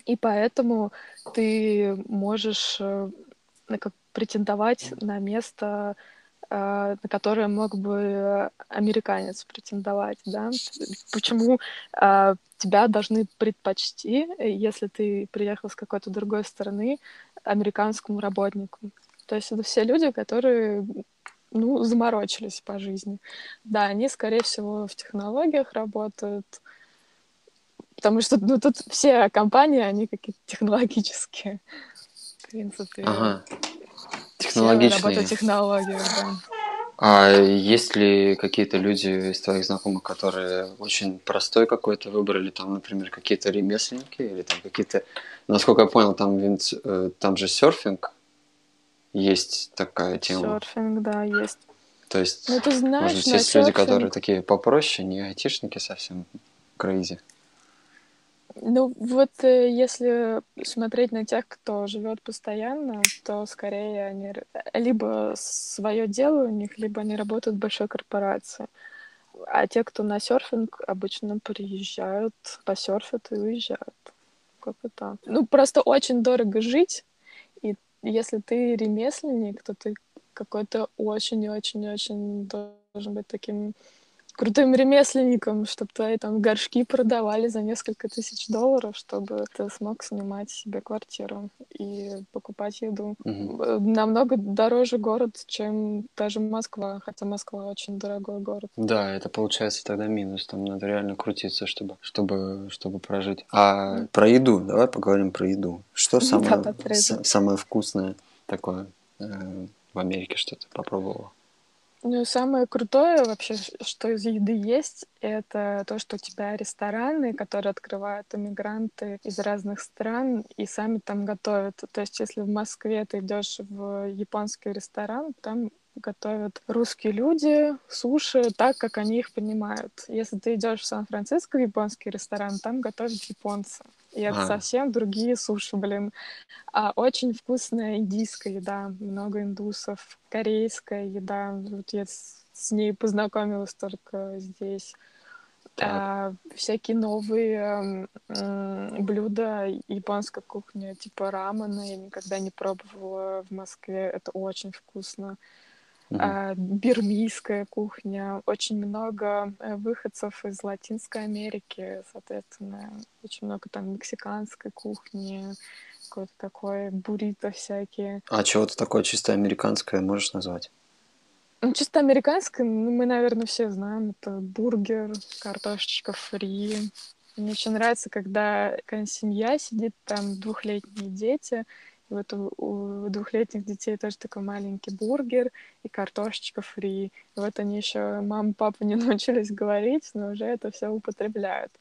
и поэтому ты можешь как претендовать на место, э, на которое мог бы американец претендовать, да? Почему э, тебя должны предпочти, если ты приехал с какой-то другой страны, американскому работнику? То есть это все люди, которые ну, заморочились по жизни. Да, они, скорее всего, в технологиях работают, потому что ну, тут все компании, они какие-то технологические, в принципе. Ага технологичные. да. А есть ли какие-то люди из твоих знакомых, которые очень простой какой-то выбрали, там, например, какие-то ремесленники или там какие-то, насколько я понял, там, винт, э, там же серфинг есть такая тема. Серфинг, да, есть. То есть, ну, ты знаешь, может, есть серфинг... люди, которые такие попроще, не айтишники совсем, крейзи. Ну, вот э, если смотреть на тех, кто живет постоянно, то скорее они либо свое дело у них, либо они работают в большой корпорации. А те, кто на серфинг, обычно приезжают, посерфят и уезжают. Как это? Ну, просто очень дорого жить, и если ты ремесленник, то ты какой-то очень-очень-очень должен быть таким крутым ремесленником, чтобы твои там горшки продавали за несколько тысяч долларов, чтобы ты смог снимать себе квартиру и покупать еду. Угу. Намного дороже город, чем даже Москва, хотя Москва очень дорогой город. Да, это получается тогда минус, там надо реально крутиться, чтобы, чтобы, чтобы прожить. А mm. про еду, давай поговорим про еду. Что самое, да, самое вкусное такое э, в Америке, что ты попробовала? Ну, самое крутое вообще, что из еды есть, это то, что у тебя рестораны, которые открывают иммигранты из разных стран и сами там готовят. То есть, если в Москве ты идешь в японский ресторан, там готовят русские люди суши так, как они их понимают. Если ты идешь в Сан-Франциско в японский ресторан, там готовят японцы. И это а. совсем другие суши, блин. А очень вкусная индийская еда, много индусов, корейская еда. Вот я с, с ней познакомилась только здесь. А, всякие новые э, блюда японской кухни, типа рамена, я никогда не пробовала в Москве. Это очень вкусно. Uh-huh. бирмийская кухня, очень много э, выходцев из Латинской Америки, соответственно, очень много там мексиканской кухни, какой-то такой буррито всякие. А чего-то такое чисто американское можешь назвать? Ну, чисто американское, ну, мы, наверное, все знаем. Это бургер, картошечка фри. Мне очень нравится, когда какая семья сидит, там двухлетние дети, вот у, у двухлетних детей тоже такой маленький бургер и картошечка фри. И вот они еще мама, папа не научились говорить, но уже это все употребляют.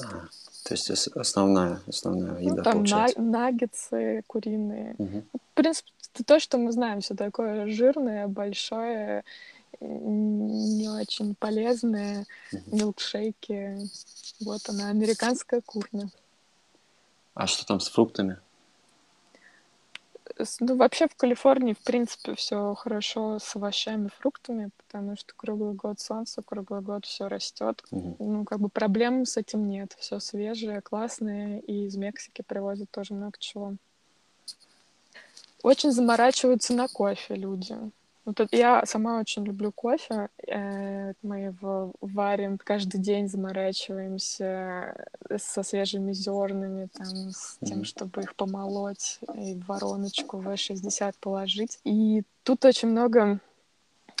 А, то есть основная, основная ну, еда ну, там получается. На, наггетсы куриные. Угу. В принципе, это то, что мы знаем, все такое жирное, большое, не очень полезное, угу. милкшейки. Вот она, американская кухня. А что там с фруктами? Ну, вообще в Калифорнии, в принципе, все хорошо с овощами, фруктами, потому что круглый год солнце, круглый год все растет. Угу. Ну, как бы проблем с этим нет. Все свежее, классное, и из Мексики привозят тоже много чего. Очень заморачиваются на кофе люди. Вот это, я сама очень люблю кофе. Э, мы его варим каждый день, заморачиваемся со свежими зернами, там, с тем, чтобы их помолоть и в вороночку V60 положить. И тут очень много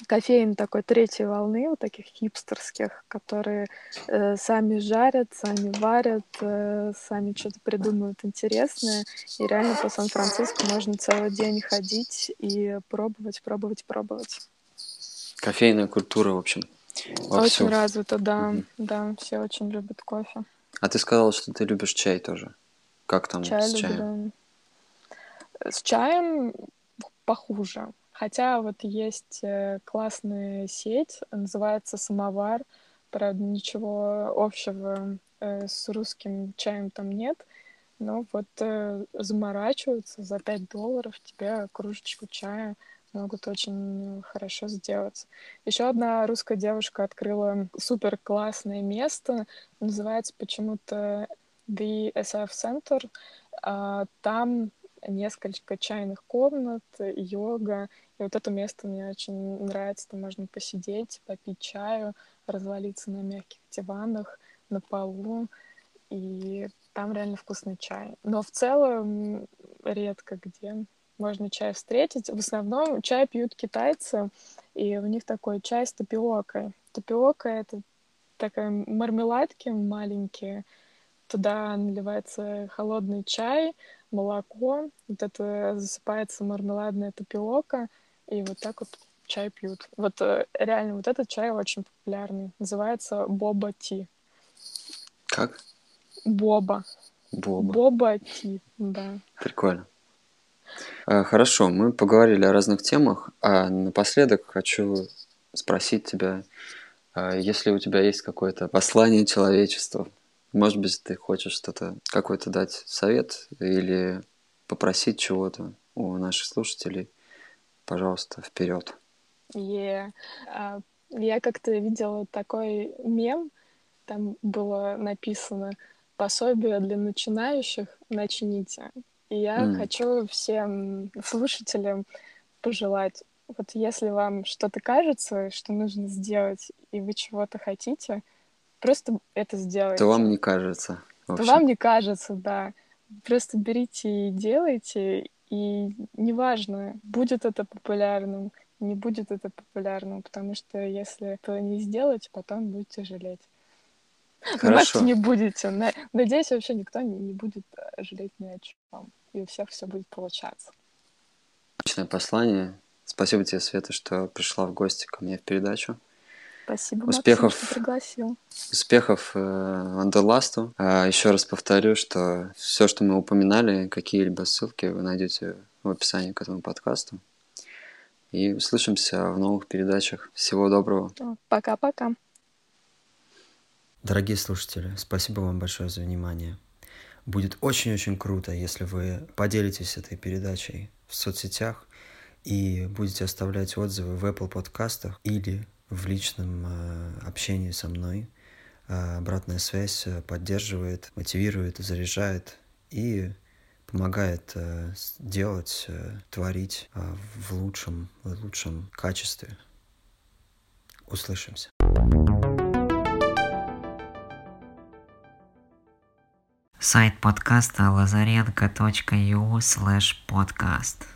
кофеин такой третьей волны, вот таких хипстерских, которые э, сами жарят, сами варят, э, сами что-то придумывают интересное. И реально по Сан-Франциско можно целый день ходить и пробовать, пробовать, пробовать. Кофейная культура, в общем. Вовсю. Очень развито, да. Угу. Да, все очень любят кофе. А ты сказала, что ты любишь чай тоже. Как там чай с люблю, чаем? С чаем похуже. Хотя вот есть э, классная сеть, называется «Самовар». Правда, ничего общего э, с русским чаем там нет. Но вот э, заморачиваются за 5 долларов тебе кружечку чая могут очень хорошо сделать. Еще одна русская девушка открыла супер классное место, называется почему-то The SF Center. А, там несколько чайных комнат, йога. И вот это место мне очень нравится. Там можно посидеть, попить чаю, развалиться на мягких диванах, на полу. И там реально вкусный чай. Но в целом редко где можно чай встретить. В основном чай пьют китайцы, и у них такой чай с тапиокой. Тапиока — это такая мармеладки маленькие, туда наливается холодный чай, молоко, вот это засыпается мармеладная тапиока, и вот так вот чай пьют. Вот э, реально вот этот чай очень популярный. Называется боба ти. Как? Боба. Боба. Боба ти, да. Прикольно. А, хорошо, мы поговорили о разных темах, а напоследок хочу спросить тебя, а, если у тебя есть какое-то послание человечеству, может быть, ты хочешь что-то, какой-то дать совет или попросить чего-то у наших слушателей, пожалуйста, вперед. Yeah. Uh, я как-то видела такой мем, там было написано «Пособие для начинающих начните». И я mm. хочу всем слушателям пожелать, вот если вам что-то кажется, что нужно сделать, и вы чего-то хотите, просто это сделайте. То вам не кажется. То вам не кажется, да. Просто берите и делайте, и неважно, будет это популярным, не будет это популярным, потому что если это не сделать, потом будете жалеть. Хорошо. не будете. Надеюсь, вообще никто не будет э, жалеть ни о чем и у всех все будет получаться. Отличное послание. Спасибо тебе, Света, что пришла в гости ко мне в передачу. Спасибо, успехов, Максим, что пригласил. Успехов э, Андерласту. А еще раз повторю, что все, что мы упоминали, какие-либо ссылки вы найдете в описании к этому подкасту. И услышимся в новых передачах. Всего доброго. Пока-пока. Дорогие слушатели, спасибо вам большое за внимание. Будет очень-очень круто, если вы поделитесь этой передачей в соцсетях и будете оставлять отзывы в Apple подкастах или в личном э, общении со мной. Э, обратная связь э, поддерживает, мотивирует, заряжает и помогает делать, творить в лучшем, в лучшем качестве. Услышимся. Сайт подкаста лазаренко.ю слэш подкаст.